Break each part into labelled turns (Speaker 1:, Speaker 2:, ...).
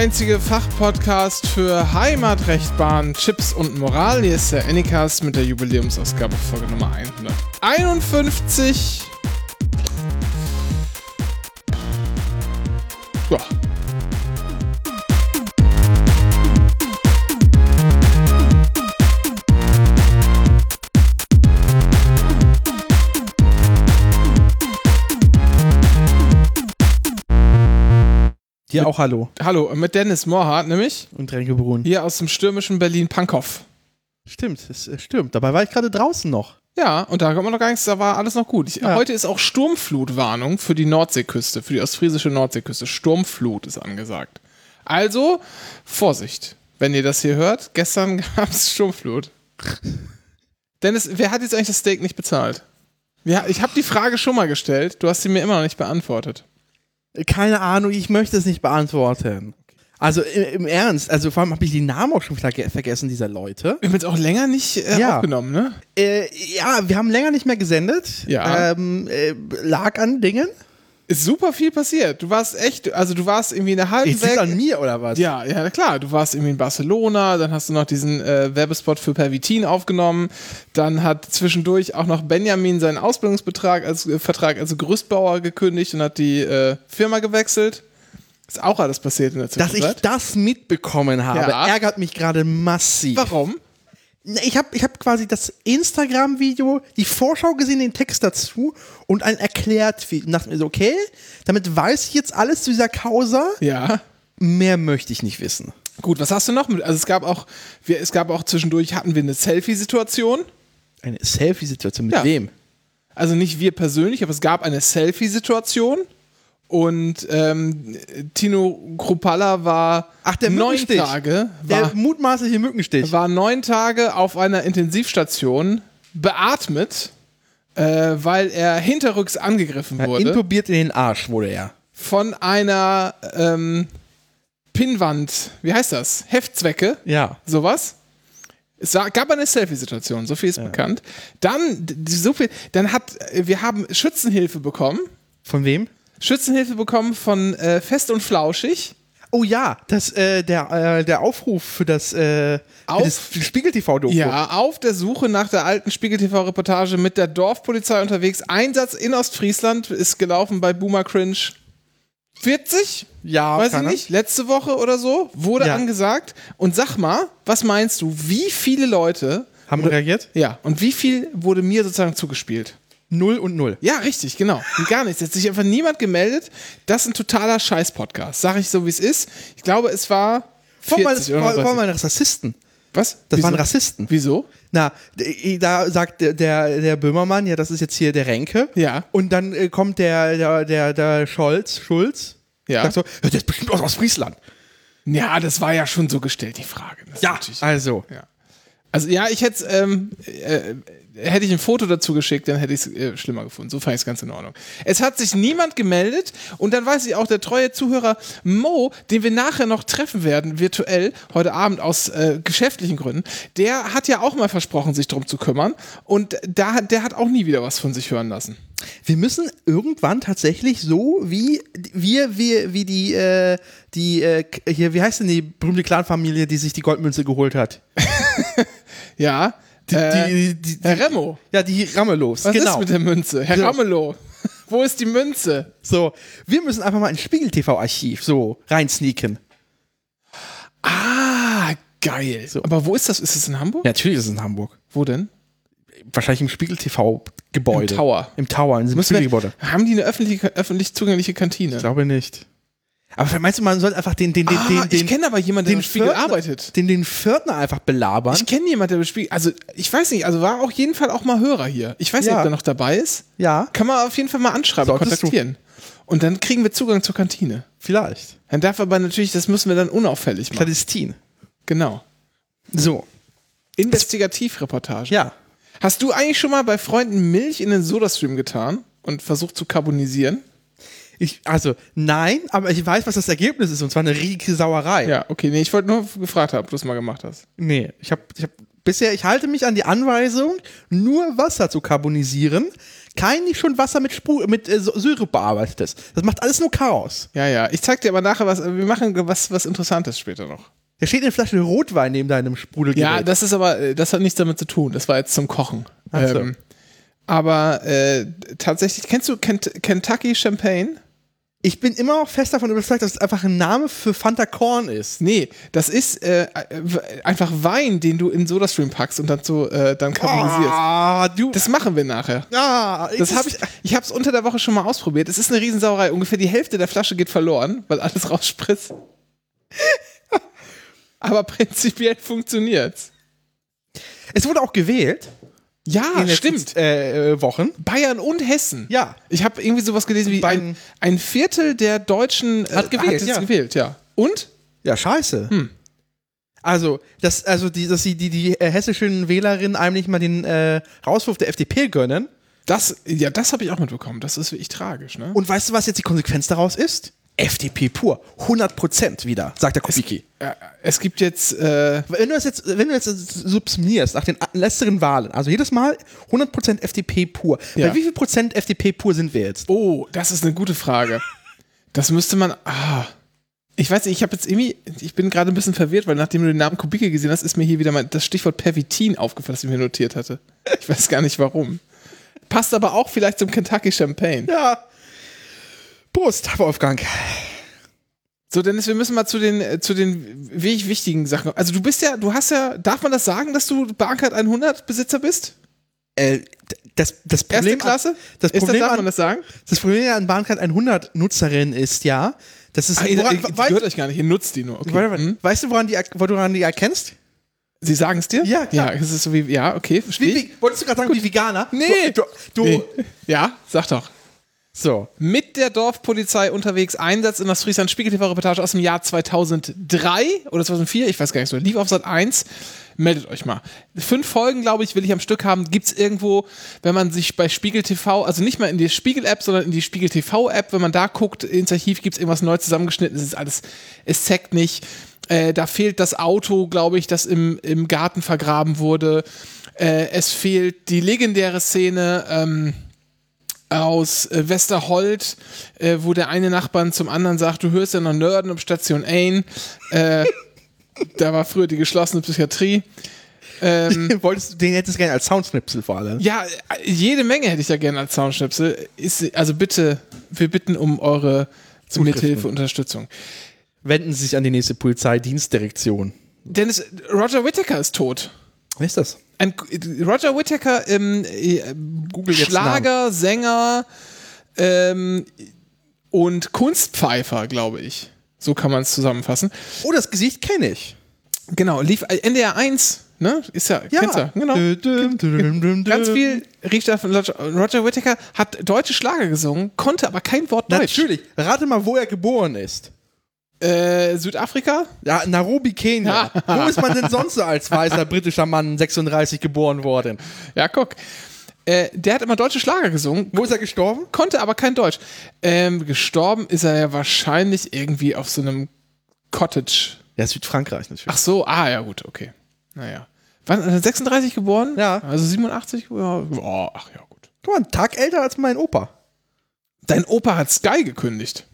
Speaker 1: einzige Fachpodcast für Heimatrecht, Bahn, Chips und Moral. Hier ist der Anycast mit der Jubiläumsausgabe Folge Nummer 151.
Speaker 2: Dir auch Hallo.
Speaker 1: Hallo, mit Dennis Mohrhardt nämlich.
Speaker 2: Und Renke Brun.
Speaker 1: Hier aus dem stürmischen Berlin-Pankow.
Speaker 2: Stimmt, es stimmt. Dabei war ich gerade draußen noch.
Speaker 1: Ja, und da kommt man noch gar nichts, da war alles noch gut. Ich,
Speaker 2: Ja.
Speaker 1: Heute ist auch Sturmflutwarnung für die Nordseeküste, für die ostfriesische Nordseeküste. Sturmflut ist angesagt. Also, Vorsicht, wenn ihr das hier hört. Gestern gab es Sturmflut. Dennis, wer hat jetzt eigentlich das Steak nicht bezahlt? Ja, ich habe die Frage schon mal gestellt, du hast sie mir immer noch nicht beantwortet.
Speaker 2: Keine Ahnung, ich möchte es nicht beantworten. Also im Ernst, also vor allem habe ich die Namen auch schon wieder ge- vergessen, dieser Leute.
Speaker 1: Wir haben jetzt auch länger nicht äh,
Speaker 2: Ja.
Speaker 1: aufgenommen, ne?
Speaker 2: Äh, ja, wir haben länger nicht mehr gesendet.
Speaker 1: Ja.
Speaker 2: Ähm, äh, lag an Dingen.
Speaker 1: Ist super viel passiert. Du warst echt, also du warst irgendwie eine halbe
Speaker 2: Ist an mir oder was?
Speaker 1: Ja, ja, klar. Du warst irgendwie in Barcelona, dann hast du noch diesen äh, Werbespot für Pervitin aufgenommen. Dann hat zwischendurch auch noch Benjamin seinen Ausbildungsbetrag als äh, Vertrag als Gerüstbauer gekündigt und hat die äh, Firma gewechselt. Ist auch alles passiert in der
Speaker 2: Dass ich
Speaker 1: Zwischenzeit.
Speaker 2: das mitbekommen habe,
Speaker 1: Ja.
Speaker 2: ärgert mich gerade massiv.
Speaker 1: Warum?
Speaker 2: Ich habe ich hab quasi das Instagram-Video, die Vorschau gesehen, den Text dazu und ein erklärt und dachte mir so, okay, damit weiß ich jetzt alles zu dieser Causa.
Speaker 1: Ja.
Speaker 2: Mehr möchte ich nicht wissen.
Speaker 1: Gut, was hast du noch? mit- Also es gab auch, wir, es gab auch zwischendurch hatten wir eine Selfie-Situation.
Speaker 2: Eine Selfie-Situation mit
Speaker 1: Ja.
Speaker 2: wem?
Speaker 1: Also nicht wir persönlich, aber es gab eine Selfie-Situation. Und ähm, Tino Kruppalla war
Speaker 2: Ach, der
Speaker 1: neun
Speaker 2: Mückenstich.
Speaker 1: Tage,
Speaker 2: Der
Speaker 1: war,
Speaker 2: mutmaßliche Mückenstich.
Speaker 1: war neun Tage auf einer Intensivstation beatmet, äh, weil er hinterrücks angegriffen
Speaker 2: Ja,
Speaker 1: wurde
Speaker 2: intubiert in den Arsch wurde er.
Speaker 1: von einer ähm, Pinnwand, wie heißt das? Heftzwecke,
Speaker 2: Ja.
Speaker 1: sowas. Es gab eine Selfie-Situation, so viel ist bekannt. Dann, so viel, dann hat, wir haben Schützenhilfe bekommen.
Speaker 2: Von wem?
Speaker 1: Schützenhilfe bekommen von äh, Fest und Flauschig.
Speaker 2: Oh ja, das, äh, der, äh, der Aufruf für das, äh,
Speaker 1: Auf-
Speaker 2: Spiegel-TV-Doku.
Speaker 1: Ja, auf der Suche nach der alten Spiegel-TV-Reportage mit der Dorfpolizei unterwegs. Einsatz in Ostfriesland ist gelaufen bei Boomer Cringe 40?
Speaker 2: Ja,
Speaker 1: Weiß ich nicht, letzte Woche oder so, wurde
Speaker 2: Ja.
Speaker 1: angesagt. Und sag mal, was meinst du, wie viele Leute,
Speaker 2: Haben reagiert?
Speaker 1: ja, und wie viel wurde mir sozusagen zugespielt?
Speaker 2: Null und null.
Speaker 1: Ja, richtig, genau. Und gar nichts. Jetzt hat sich einfach niemand gemeldet. Das ist ein totaler Scheiß-Podcast. Sag ich so, wie es ist. Ich glaube, es war.
Speaker 2: Vor
Speaker 1: 40 oder
Speaker 2: mal,
Speaker 1: 30.
Speaker 2: vor mal Rassisten.
Speaker 1: Was?
Speaker 2: Das
Speaker 1: Wieso?
Speaker 2: waren Rassisten.
Speaker 1: Wieso?
Speaker 2: Na, da sagt der, der, Böhmermann, ja, das ist jetzt hier der Renke.
Speaker 1: Ja.
Speaker 2: Und dann äh, kommt der, der, der, der Scholz, Schulz.
Speaker 1: Ja.
Speaker 2: Sagt so, ja, der ist bestimmt aus Ostfriesland.
Speaker 1: Ja, das war ja schon so gestellt, die Frage. Das natürlich-
Speaker 2: Also.
Speaker 1: Ja. Also ja, ich hätte ähm, äh, hätte ich ein Foto dazu geschickt, dann hätte ich es äh, schlimmer gefunden. So fand ich es ganz in Ordnung. Es hat sich niemand gemeldet und dann weiß ich auch, der treue Zuhörer Mo, den wir nachher noch treffen werden, virtuell, heute Abend aus äh, geschäftlichen Gründen, der hat ja auch mal versprochen, sich drum zu kümmern und da, der hat auch nie wieder was von sich hören lassen.
Speaker 2: Wir müssen irgendwann tatsächlich so wie wir, wir wie die, äh, die, äh, hier, wie heißt denn die berühmte Clanfamilie, die sich die Goldmünze geholt hat?
Speaker 1: Ja, äh,
Speaker 2: die, die, die,
Speaker 1: Herr Remo,
Speaker 2: ja, die Ramelows.
Speaker 1: was
Speaker 2: genau.
Speaker 1: ist mit der Münze? Herr
Speaker 2: So.
Speaker 1: Ramelow, wo ist die Münze?
Speaker 2: so, wir müssen einfach mal ins Spiegel-TV-Archiv so reinsneaken.
Speaker 1: Ah, geil. Aber wo ist das? Ist es in Hamburg?
Speaker 2: natürlich ist es in Hamburg.
Speaker 1: Wo denn?
Speaker 2: Wahrscheinlich im Spiegel-TV-Gebäude.
Speaker 1: Im Tower.
Speaker 2: Im Tower, in diesem Spiegelgebäude.
Speaker 1: haben die eine öffentliche, öffentlich zugängliche Kantine?
Speaker 2: Ich glaube nicht. Aber meinst du, man soll einfach den, den, den,
Speaker 1: ah,
Speaker 2: den,
Speaker 1: ich kenne aber jemanden, der
Speaker 2: den
Speaker 1: im Spiegel
Speaker 2: Pförtner-
Speaker 1: arbeitet.
Speaker 2: den, den Pförtner einfach belabern?
Speaker 1: Ich kenne jemanden, der im Spiegel, also ich weiß nicht, also war auf jeden Fall auch mal Hörer hier. Ich weiß nicht,
Speaker 2: Ja.
Speaker 1: ob der noch dabei ist.
Speaker 2: ja,
Speaker 1: Kann man auf jeden Fall mal anschreiben,
Speaker 2: Solltest
Speaker 1: kontaktieren. Und dann kriegen wir Zugang zur Kantine.
Speaker 2: vielleicht.
Speaker 1: Dann darf aber natürlich, das müssen wir dann unauffällig machen.
Speaker 2: Clandestin.
Speaker 1: Genau.
Speaker 2: So,
Speaker 1: Investigativreportage.
Speaker 2: ja.
Speaker 1: Hast du eigentlich schon mal bei Freunden Milch in den Sodastream getan und versucht zu carbonisieren?
Speaker 2: Ich, also, nein, aber ich weiß, was das Ergebnis ist, und zwar eine riesige Sauerei.
Speaker 1: Ja, okay, nee, ich wollte nur gefragt haben, ob du es mal gemacht hast.
Speaker 2: Nee, ich habe ich hab bisher, ich halte mich an die Anweisung, nur Wasser zu carbonisieren. kein nicht schon Wasser mit, Spru mit äh, Syrup bearbeitet ist. Das macht alles nur Chaos.
Speaker 1: Ja, ja. Ich zeig dir aber nachher was. Wir machen was, was Interessantes später noch.
Speaker 2: Da steht eine Flasche Rotwein neben deinem Sprudelgerät.
Speaker 1: Ja, das ist aber, äh, das hat nichts damit zu tun. Das war jetzt zum Kochen.
Speaker 2: Ach so.
Speaker 1: Ähm, aber äh, tatsächlich, kennst du Kent Kentucky Champagne?
Speaker 2: Ich bin immer noch fest davon überzeugt, dass es einfach ein Name für Fanta Korn ist.
Speaker 1: Nee, das ist äh, w- einfach Wein, den du in SodaStream packst und dann so äh, dann karamellisierst.
Speaker 2: Ah, du.
Speaker 1: Das machen wir nachher.
Speaker 2: ah,
Speaker 1: Das habe ich, ich habe es unter der Woche schon mal ausprobiert. Es ist eine Riesensauerei. Ungefähr die Hälfte der Flasche geht verloren, weil alles rausspritzt. Aber prinzipiell funktioniert's.
Speaker 2: Es wurde auch gewählt.
Speaker 1: Ja, stimmt.
Speaker 2: Äh, äh, Wochen.
Speaker 1: Bayern und Hessen.
Speaker 2: Ja.
Speaker 1: Ich habe irgendwie sowas gelesen wie ein, ein Viertel der Deutschen äh,
Speaker 2: Hat gewählt,
Speaker 1: es
Speaker 2: ja.
Speaker 1: gewählt, ja. Und?
Speaker 2: Ja, scheiße.
Speaker 1: Hm.
Speaker 2: Also, dass, also die, dass sie die, die äh, hessischen Wählerinnen einem nicht mal den äh, Rauswurf der FDP gönnen.
Speaker 1: Das, ja, das habe ich auch mitbekommen. Das ist wirklich tragisch, ne?
Speaker 2: Und weißt du, was jetzt die Konsequenz daraus ist? FDP pur. 100% wieder, sagt der Kubicki.
Speaker 1: Äh, es gibt jetzt, äh,
Speaker 2: Wenn du das jetzt, wenn du jetzt subsumierst nach den letzteren Wahlen, also jedes Mal 100% FDP pur.
Speaker 1: Ja.
Speaker 2: Bei wie viel Prozent FDP pur sind wir jetzt?
Speaker 1: oh, das ist eine gute Frage. Das müsste man, ah. Ich weiß nicht, ich habe jetzt irgendwie, ich bin gerade ein bisschen verwirrt, weil nachdem du den Namen Kubicki gesehen hast, ist mir hier wieder mal das Stichwort Pervitin aufgefallen, das ich mir notiert hatte. Ich weiß gar nicht warum. Passt aber auch vielleicht zum Kentucky Champagne.
Speaker 2: Ja. Prost, Wolfgang.
Speaker 1: So, Dennis, wir müssen mal zu den, äh, zu den wirklich wichtigen Sachen. Also du bist ja, du hast ja, darf man das sagen, dass du Bahncard 100 Besitzer bist?
Speaker 2: Äh, das, das
Speaker 1: Erste
Speaker 2: Problem
Speaker 1: Klasse?
Speaker 2: Das
Speaker 1: ist das,
Speaker 2: Problem,
Speaker 1: darf
Speaker 2: an,
Speaker 1: man das sagen?
Speaker 2: das Problem an Bahncard 100 Nutzerin ist ja, das ist.
Speaker 1: Ihr,
Speaker 2: woran,
Speaker 1: ihr,
Speaker 2: wei-
Speaker 1: gehört euch gar nicht, ihr nutzt die nur. Okay.
Speaker 2: warte, warte.
Speaker 1: Hm?
Speaker 2: Weißt du, woran, die, woran die erkennst?
Speaker 1: Sie sagen es dir?
Speaker 2: Ja, klar.
Speaker 1: Ja, es ist so wie, ja, okay, verstehe
Speaker 2: Wie,
Speaker 1: ich.
Speaker 2: wie, wolltest du gerade sagen, wie Veganer?
Speaker 1: Nee.
Speaker 2: Du, du,
Speaker 1: Nee. Ja, sag doch.
Speaker 2: So.
Speaker 1: Mit der Dorfpolizei unterwegs, Einsatz in das Friesland Spiegel TV-Reportage aus dem Jahr 2003 oder 2004, ich weiß gar nicht so, lief auf Sat 1. Meldet euch mal. Fünf Folgen, glaube ich, will ich am Stück haben. Gibt's irgendwo, wenn man sich bei Spiegel TV, also nicht mal in die Spiegel-App, sondern in die Spiegel TV-App, wenn man da guckt, ins Archiv gibt's irgendwas neu zusammengeschnitten. Es ist alles, es zackt nicht. Äh, da fehlt das Auto, glaube ich, das im, im Garten vergraben wurde. Äh, es fehlt die legendäre Szene, ähm, aus äh, Westerhold, äh, wo der eine Nachbarn zum anderen sagt, du hörst ja noch Nörden um Station Ain. Äh, da war früher die geschlossene Psychiatrie. Ähm,
Speaker 2: Wolltest du den hättest du gerne als Soundschnipsel vor allem?
Speaker 1: ja, äh, jede Menge hätte ich da gerne als Soundschnipsel. Ist, also bitte, wir bitten um eure. Mithilfe, Unterstützung.
Speaker 2: Wenden Sie sich an die nächste Polizeidienstdirektion.
Speaker 1: Dennis, Roger Whittaker ist tot.
Speaker 2: Wer ist das?
Speaker 1: Ein, Roger Whittaker, ähm, äh,
Speaker 2: Google
Speaker 1: Schlager, Sänger ähm, und Kunstpfeifer, glaube ich. So kann man es zusammenfassen.
Speaker 2: Oh, das Gesicht kenne ich.
Speaker 1: Genau, lief äh, NDR 1, ne? Ist ja, kennst du, genau.
Speaker 2: Dü- dü- dü-
Speaker 1: Ganz viel riecht da von Roger, Roger Whittaker, hat deutsche Schlager gesungen, konnte aber kein Wort Deutsch.
Speaker 2: Natürlich. Rate mal, wo er geboren ist.
Speaker 1: Äh, Südafrika?
Speaker 2: Ja, Nairobi, Kenia. wo ist man denn sonst so als weißer britischer Mann 36 geboren worden?
Speaker 1: Ja, guck. Äh, der hat immer deutsche Schlager gesungen,
Speaker 2: Wo ist er gestorben?
Speaker 1: konnte aber kein Deutsch. Ähm, gestorben ist er ja wahrscheinlich irgendwie auf so einem Cottage.
Speaker 2: Ja, Südfrankreich natürlich.
Speaker 1: Ach so, ah ja, gut, okay. Naja. Wann, äh, 36 geboren?
Speaker 2: Ja.
Speaker 1: Also 87? Ja, oh, ach ja, gut.
Speaker 2: Guck mal, einen Tag älter als mein Opa.
Speaker 1: Dein Opa hat Sky gekündigt.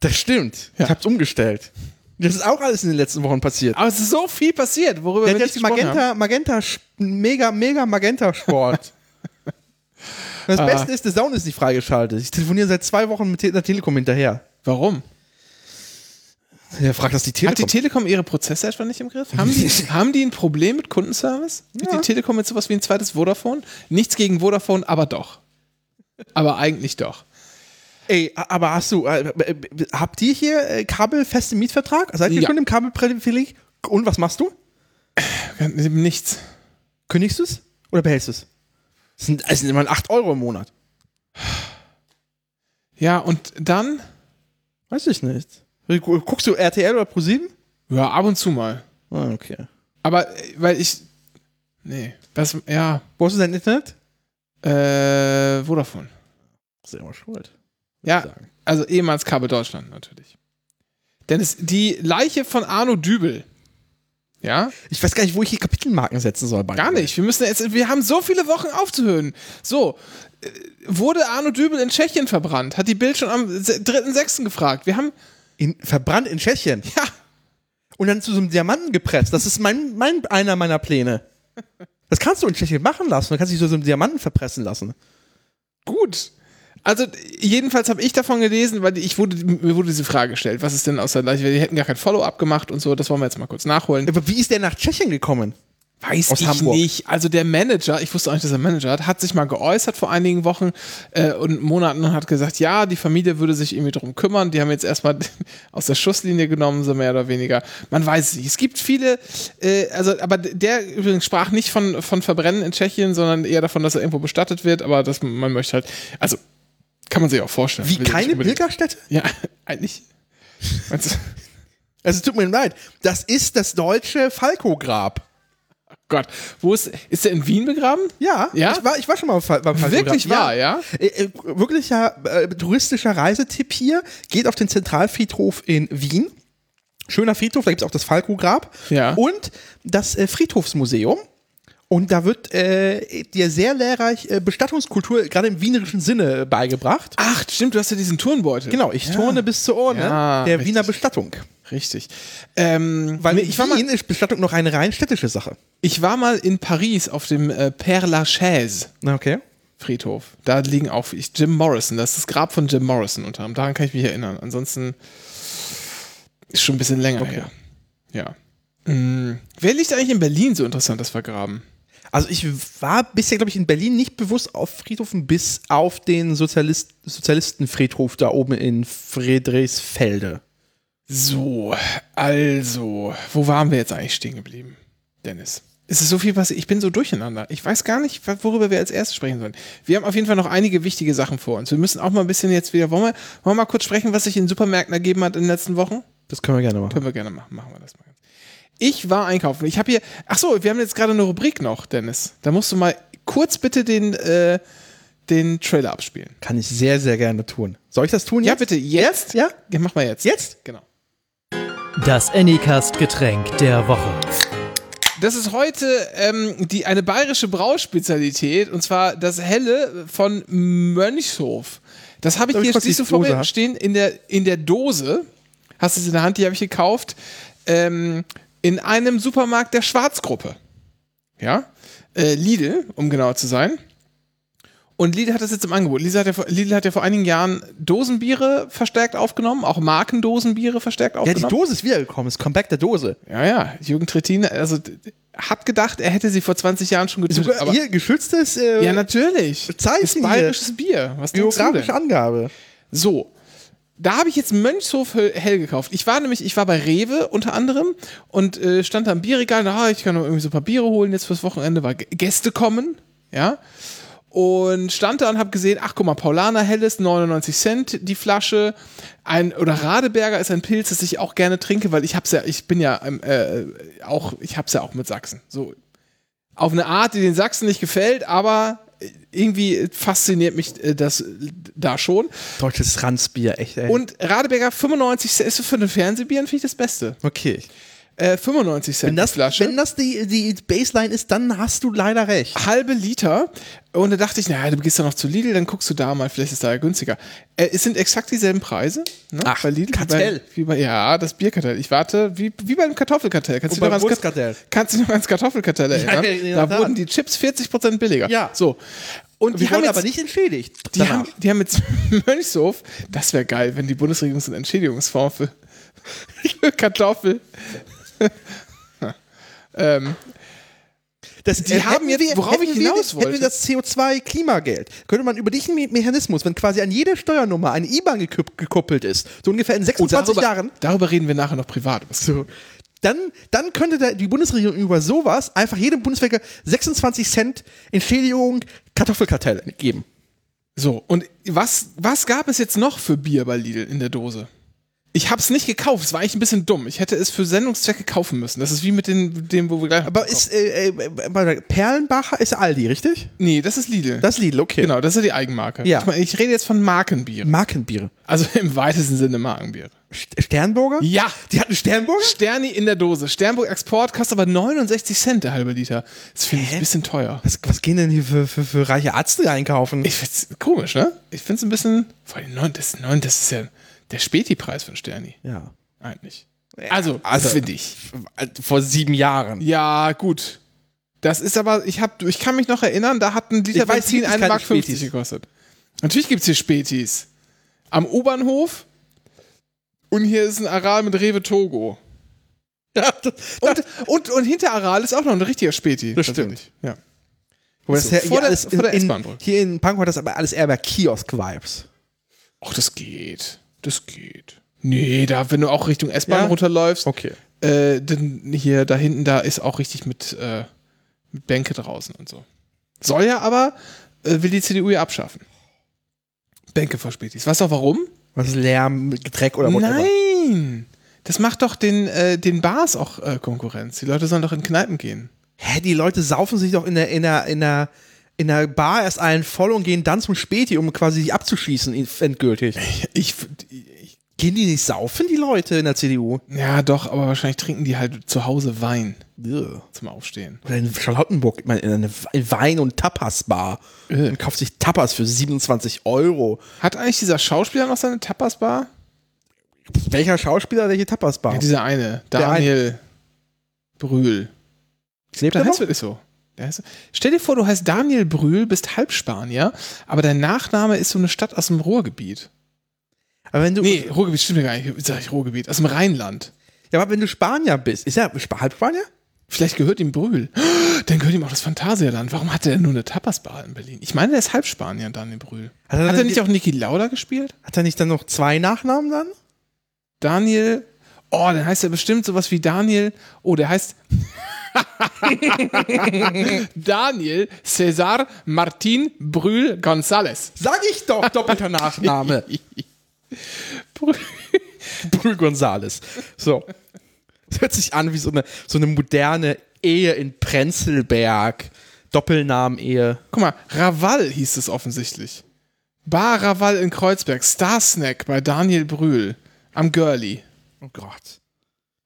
Speaker 2: Das stimmt.
Speaker 1: Ja.
Speaker 2: Ich hab's umgestellt. Das ist auch alles in den letzten Wochen passiert.
Speaker 1: Aber es ist so viel passiert, worüber
Speaker 2: Der
Speaker 1: wir
Speaker 2: jetzt
Speaker 1: gesprochen haben.
Speaker 2: Magenta, Magenta, mega, mega Magenta-Sport. das
Speaker 1: Ah.
Speaker 2: Beste ist, der Sound ist nicht freigeschaltet. Ich telefoniere seit zwei Wochen mit der Telekom hinterher.
Speaker 1: Warum?
Speaker 2: Der fragt das die
Speaker 1: Hat die
Speaker 2: Telekom.
Speaker 1: Telekom ihre Prozesse etwa nicht im Griff? Haben die, haben die ein Problem mit Kundenservice?
Speaker 2: Ja.
Speaker 1: die Telekom jetzt sowas wie ein zweites Vodafone? Nichts gegen Vodafone, aber doch. Aber eigentlich doch.
Speaker 2: Ey, aber hast du, äh, äh, habt ihr hier äh, kabelfesten Mietvertrag? Seid ihr
Speaker 1: Ja.
Speaker 2: schon im Kabelprivileg? Und was machst du?
Speaker 1: Nichts.
Speaker 2: Kündigst du es oder behältst du es? Das sind, das sind immer 8 Euro im Monat.
Speaker 1: Ja, und dann?
Speaker 2: Weiß ich nicht. Guckst du RTL oder ProSieben?
Speaker 1: Ja, ab und zu mal.
Speaker 2: Ah, okay.
Speaker 1: Aber, äh, weil ich. Nee. Was, ja.
Speaker 2: Wo hast du dein Internet?
Speaker 1: Äh, Vodafone.
Speaker 2: Sehr mal schuld.
Speaker 1: Ja,
Speaker 2: sagen.
Speaker 1: also ehemals Kabel Deutschland natürlich. Denn es, die Leiche von Arno Dübel Ja?
Speaker 2: Ich weiß gar nicht, wo ich hier Kapitelmarken setzen soll.
Speaker 1: Gar nicht. Wir müssen jetzt, wir haben so viele Wochen aufzuhören. So. äh, Wurde Arno Dübel in Tschechien verbrannt? Hat die Bild schon am se- 3.6. gefragt. Wir haben,
Speaker 2: In, verbrannt in Tschechien.
Speaker 1: ja,
Speaker 2: Und dann zu so einem Diamanten gepresst. Das ist mein, mein, einer meiner Pläne. Das kannst du in Tschechien machen lassen. Du kannst dich so so einem Diamanten verpressen lassen.
Speaker 1: gut. Also, jedenfalls habe ich davon gelesen, weil ich wurde, mir wurde diese Frage gestellt, was ist denn aus der Leiche? Die hätten gar kein Follow-up gemacht und so, das wollen wir jetzt mal kurz nachholen.
Speaker 2: Aber wie ist der nach Tschechien gekommen?
Speaker 1: Weiß
Speaker 2: Aus
Speaker 1: ich
Speaker 2: Hamburg.
Speaker 1: nicht. Also der Manager, ich wusste auch nicht, dass er Manager hat, hat sich mal geäußert vor einigen Wochen äh, und Monaten und hat gesagt, ja, die Familie würde sich irgendwie drum kümmern. Die haben jetzt erstmal aus der Schusslinie genommen, so mehr oder weniger. Man weiß es nicht. Es gibt viele, äh, also, aber der übrigens sprach nicht von, von Verbrennen in Tschechien, sondern eher davon, dass er irgendwo bestattet wird, aber dass man möchte halt, also kann man sich auch vorstellen.
Speaker 2: Wie keine Pilgerstätte?
Speaker 1: Ja, eigentlich.
Speaker 2: Also tut mir leid. Das ist das deutsche Falco-Grab.
Speaker 1: Gott, wo ist, ist der in Wien begraben?
Speaker 2: Ja,
Speaker 1: Ja?
Speaker 2: Ich, war, ich war schon mal beim Falco-Grab.
Speaker 1: Wirklich wahr, ja?
Speaker 2: Äh, äh, wirklicher äh, touristischer Reisetipp hier. Geht auf den Zentralfriedhof in Wien. Schöner Friedhof, da gibt es auch das Falco-Grab.
Speaker 1: Ja.
Speaker 2: Und das äh, Friedhofsmuseum. Und da wird äh, dir sehr lehrreich äh, Bestattungskultur, gerade im wienerischen Sinne, beigebracht.
Speaker 1: Ach, stimmt, du hast ja diesen Turnbeutel.
Speaker 2: Genau, ich turne bis zur Urne
Speaker 1: Ja,
Speaker 2: der
Speaker 1: richtig.
Speaker 2: Wiener Bestattung.
Speaker 1: Richtig. Ähm,
Speaker 2: Weil
Speaker 1: ich, war mal,
Speaker 2: Wien ist Bestattung noch eine rein städtische Sache.
Speaker 1: ich war mal in Paris auf dem äh, Père Lachaise
Speaker 2: Okay.
Speaker 1: Friedhof. Da liegen auch ich, Jim Morrison. Das ist das Grab von Jim Morrison unter anderem. Daran kann ich mich erinnern. Ansonsten ist schon ein bisschen länger her. Ja. Mm, wer liegt eigentlich in Berlin so interessant, das vergraben?
Speaker 2: Also ich war bisher, glaube ich, in Berlin nicht bewusst auf Friedhofen bis auf den Sozialist Sozialistenfriedhof da oben in Friedrichsfelde.
Speaker 1: So, also, wo waren wir jetzt eigentlich stehen geblieben, Dennis? Es ist so viel passiert. Ich bin so durcheinander. Ich weiß gar nicht, worüber wir als erstes sprechen sollen. Wir haben auf jeden Fall noch einige wichtige Sachen vor uns. Wir müssen auch mal ein bisschen jetzt wieder. Wollen wir, wollen wir mal kurz sprechen, was sich in Supermärkten ergeben hat in den letzten Wochen?
Speaker 2: Das können wir gerne machen.
Speaker 1: Können wir gerne machen. Machen wir das mal. Ich war einkaufen. Ich habe hier. Ach so, wir haben jetzt gerade eine Rubrik noch, Dennis. Da musst du mal kurz bitte den, äh, den Trailer abspielen.
Speaker 2: Kann ich sehr, sehr gerne tun. Soll ich das tun
Speaker 1: Ja,
Speaker 2: jetzt?
Speaker 1: bitte. Jetzt?
Speaker 2: Ja?
Speaker 1: Ja, mach mal jetzt.
Speaker 2: Jetzt?
Speaker 1: Genau.
Speaker 3: Das Anycast-Getränk der Woche.
Speaker 1: Das ist heute ähm, die, eine bayerische Brauspezialität und zwar das Helle von Mönchshof. Das habe ich
Speaker 2: ich
Speaker 1: hier siehst du vor mir stehen in der, in der Dose. Hast du es in der Hand, die habe ich gekauft. Ähm, in einem Supermarkt der Schwarzgruppe. Ja? Äh, Lidl, um genauer zu sein. Und Lidl hat das jetzt im Angebot. Lidl hat, ja vor, Lidl hat ja vor einigen Jahren Dosenbiere verstärkt aufgenommen, auch Markendosenbiere verstärkt
Speaker 2: Ja, die
Speaker 1: aufgenommen.
Speaker 2: Dose ist wiedergekommen. Das Comeback der Dose.
Speaker 1: Ja, ja, Jürgen Trittin, also hat gedacht, er hätte sie vor 20 Jahren schon getötet.
Speaker 2: Sogar hier geschütztes äh,
Speaker 1: ja, natürlich.
Speaker 2: Zeichen
Speaker 1: ist
Speaker 2: hier.
Speaker 1: bayerisches Bier. Was
Speaker 2: biografische
Speaker 1: denn?
Speaker 2: Angabe.
Speaker 1: So. Da habe ich jetzt Mönchshof hell gekauft. Ich war nämlich, ich war bei Rewe unter anderem und äh, stand da am Bierregal, na, ich kann noch irgendwie so ein paar Biere holen jetzt fürs Wochenende, weil Gäste kommen, ja. Und stand da und habe gesehen, ach guck mal, Paulaner Helles, 99 Cent die Flasche. Ein, oder Radeberger ist ein Pilz, das ich auch gerne trinke, weil ich hab's ja, ich bin ja ähm, äh, auch, ich hab's ja auch mit Sachsen. So auf eine Art, die den Sachsen nicht gefällt, aber irgendwie fasziniert mich äh, das äh, da schon.
Speaker 2: Deutsches Ranzbier, echt, ey.
Speaker 1: Und Radeberger 95 Cent ist für eine Fernsehbier finde ich das Beste.
Speaker 2: okay.
Speaker 1: Äh, 95 Cent
Speaker 2: Wenn das,
Speaker 1: die Flasche.
Speaker 2: wenn das die, die Baseline ist, dann hast du leider recht.
Speaker 1: halbe Liter. Und da dachte ich, naja, du gehst dann noch zu Lidl, dann guckst du da mal, vielleicht ist da ja günstiger. Äh, es sind exakt dieselben Preise. Ne?
Speaker 2: Ach,
Speaker 1: bei Lidl.
Speaker 2: Kartell.
Speaker 1: Bei, wie bei, ja, das Bierkartell. Ich warte, wie, wie beim Kartoffelkartell. Kannst du ans. Kannst du dich noch ans Kartoffelkartell erinnern?
Speaker 2: in der
Speaker 1: da wurden die Chips 40% billiger.
Speaker 2: Ja.
Speaker 1: So. Und
Speaker 2: Die
Speaker 1: die haben jetzt,
Speaker 2: aber nicht entschädigt.
Speaker 1: Die
Speaker 2: danach.
Speaker 1: haben, die haben jetzt Mönchshof, das wäre geil, wenn die Bundesregierung so einen Entschädigungsfonds für Kartoffel. ähm,
Speaker 2: Das,
Speaker 1: Die haben
Speaker 2: hätten
Speaker 1: jetzt- worauf ich hinaus
Speaker 2: wir, Hätten wir
Speaker 1: wollte.
Speaker 2: das CO2-Klimageld, könnte man über diesen Me- Mechanismus, wenn quasi an jede Steuernummer eine IBAN gekuppelt ist, so ungefähr in
Speaker 1: oh,
Speaker 2: 26
Speaker 1: darüber,
Speaker 2: Jahren,
Speaker 1: darüber reden wir nachher noch privat.
Speaker 2: so, dann, dann könnte der, die Bundesregierung über sowas einfach jedem Bundeswehr 26 Cent Entschädigung Kartoffelkartell geben.
Speaker 1: So, und was, was gab es jetzt noch für Bier bei Lidl in der Dose? Ich habe es nicht gekauft, es war eigentlich ein bisschen dumm. Ich hätte es für Sendungszwecke kaufen müssen. Das ist wie mit den, dem, wo wir gleich.
Speaker 2: Aber ist äh, äh, Perlenbacher ist Aldi, richtig?
Speaker 1: Nee, das ist Lidl.
Speaker 2: Das ist Lidl, okay.
Speaker 1: genau, das ist die Eigenmarke.
Speaker 2: Ja.
Speaker 1: Ich, meine, ich rede jetzt von Markenbier.
Speaker 2: Markenbiere.
Speaker 1: Also im weitesten Sinne Markenbier.
Speaker 2: St Sternburger?
Speaker 1: Ja.
Speaker 2: Die hatten Sternburger?
Speaker 1: Sterni in der Dose. Sternburg Export kostet aber 69 Cent der halbe Liter. Das finde ich ein bisschen teuer.
Speaker 2: Was, was gehen denn hier für, für, für reiche Ärzte einkaufen?
Speaker 1: Ich find's komisch, ne? Ich find's ein bisschen. Vor allem das, das ist ja der Späti-Preis von Sterni.
Speaker 2: ja.
Speaker 1: Eigentlich. Also,
Speaker 2: Also-
Speaker 1: finde ich.
Speaker 2: Vor sieben Jahren.
Speaker 1: Ja, gut. Das ist aber, ich hab, ich kann mich noch erinnern, da hat ein Liter Benzin
Speaker 2: es gibt
Speaker 1: 1
Speaker 2: keine
Speaker 1: Mark 50
Speaker 2: Spätis.
Speaker 1: gekostet. Natürlich gibt's hier Spätis. Am U-Bahnhof und hier ist ein Aral mit Rewe Togo.
Speaker 2: Ja, das,
Speaker 1: Und, und, und hinter Aral ist auch noch ein richtiger Späti.
Speaker 2: Das
Speaker 1: tatsächlich. Ja.
Speaker 2: Wo das
Speaker 1: So, vor
Speaker 2: hier
Speaker 1: der- vor der S-Bahn-Brücke.
Speaker 2: hier in Pankow hat das aber alles eher bei Kiosk-Vibes.
Speaker 1: Ach, das geht. Das geht. Nee, da, wenn du auch Richtung S-Bahn
Speaker 2: Ja?
Speaker 1: runterläufst,
Speaker 2: Okay.
Speaker 1: äh, dann hier da hinten, da ist auch richtig mit, äh, mit Bänke draußen und so. Soll ja aber, äh, will die CDU ja abschaffen. Bänke vor Spätis. Weißt du auch warum?
Speaker 2: Was ist Lärm, Dreck oder whatever?
Speaker 1: Nein! Das macht doch den, äh, den Bars auch äh, Konkurrenz. Die Leute sollen doch in Kneipen gehen.
Speaker 2: Hä, die Leute saufen sich doch in der, in der, in der, in der Bar erst einen voll und gehen dann zum Späti, um quasi sich abzuschießen, endgültig.
Speaker 1: Ich, ich,
Speaker 2: Gehen die nicht saufen, die Leute in der CDU?
Speaker 1: ja, doch, aber wahrscheinlich trinken die halt zu Hause Wein
Speaker 2: Ugh.
Speaker 1: zum Aufstehen.
Speaker 2: Oder in Charlottenburg, ich meine, in eine Wein- und Tapas-Bar. Und kauft sich Tapas für 27 Euro.
Speaker 1: Hat eigentlich dieser Schauspieler noch seine Tapas-Bar?
Speaker 2: Welcher Schauspieler, welche Tapas-Bar?
Speaker 1: Ja, dieser eine.
Speaker 2: Der
Speaker 1: Daniel Brühl.
Speaker 2: Lebt er noch?
Speaker 1: wirklich so. Heißt, stell dir vor, du heißt Daniel Brühl, bist Halbspanier, aber dein Nachname ist so eine Stadt aus dem Ruhrgebiet.
Speaker 2: Aber wenn du,
Speaker 1: Nee, Ruhrgebiet stimmt ja gar nicht. Sag ich Ruhrgebiet. Aus dem Rheinland.
Speaker 2: ja, aber wenn du Spanier bist, ist er Sp- Halbspanier?
Speaker 1: Vielleicht gehört ihm Brühl. Dann gehört ihm auch das Phantasialand. Warum hat er denn nur eine Tapasbar in Berlin? Ich meine, der ist Halbspanier, Daniel Brühl.
Speaker 2: Hat
Speaker 1: Hat
Speaker 2: er
Speaker 1: er,
Speaker 2: dann
Speaker 1: nicht auch Niki Lauda gespielt?
Speaker 2: Hat er nicht dann noch zwei Nachnamen dann?
Speaker 1: Daniel. Oh, dann heißt er bestimmt sowas wie Daniel. Oh, der heißt. Daniel Cesar Martin Brühl González.
Speaker 2: Sag ich doch, doppelter Nachname. Brühl Gonzales. So. Das hört sich an wie so eine, so eine moderne Ehe in Prenzlberg. Doppelnamen-Ehe.
Speaker 1: Guck mal, Raval hieß es offensichtlich. Bar Raval in Kreuzberg. Star Snack bei Daniel Brühl. Am Girlie.
Speaker 2: Oh Gott.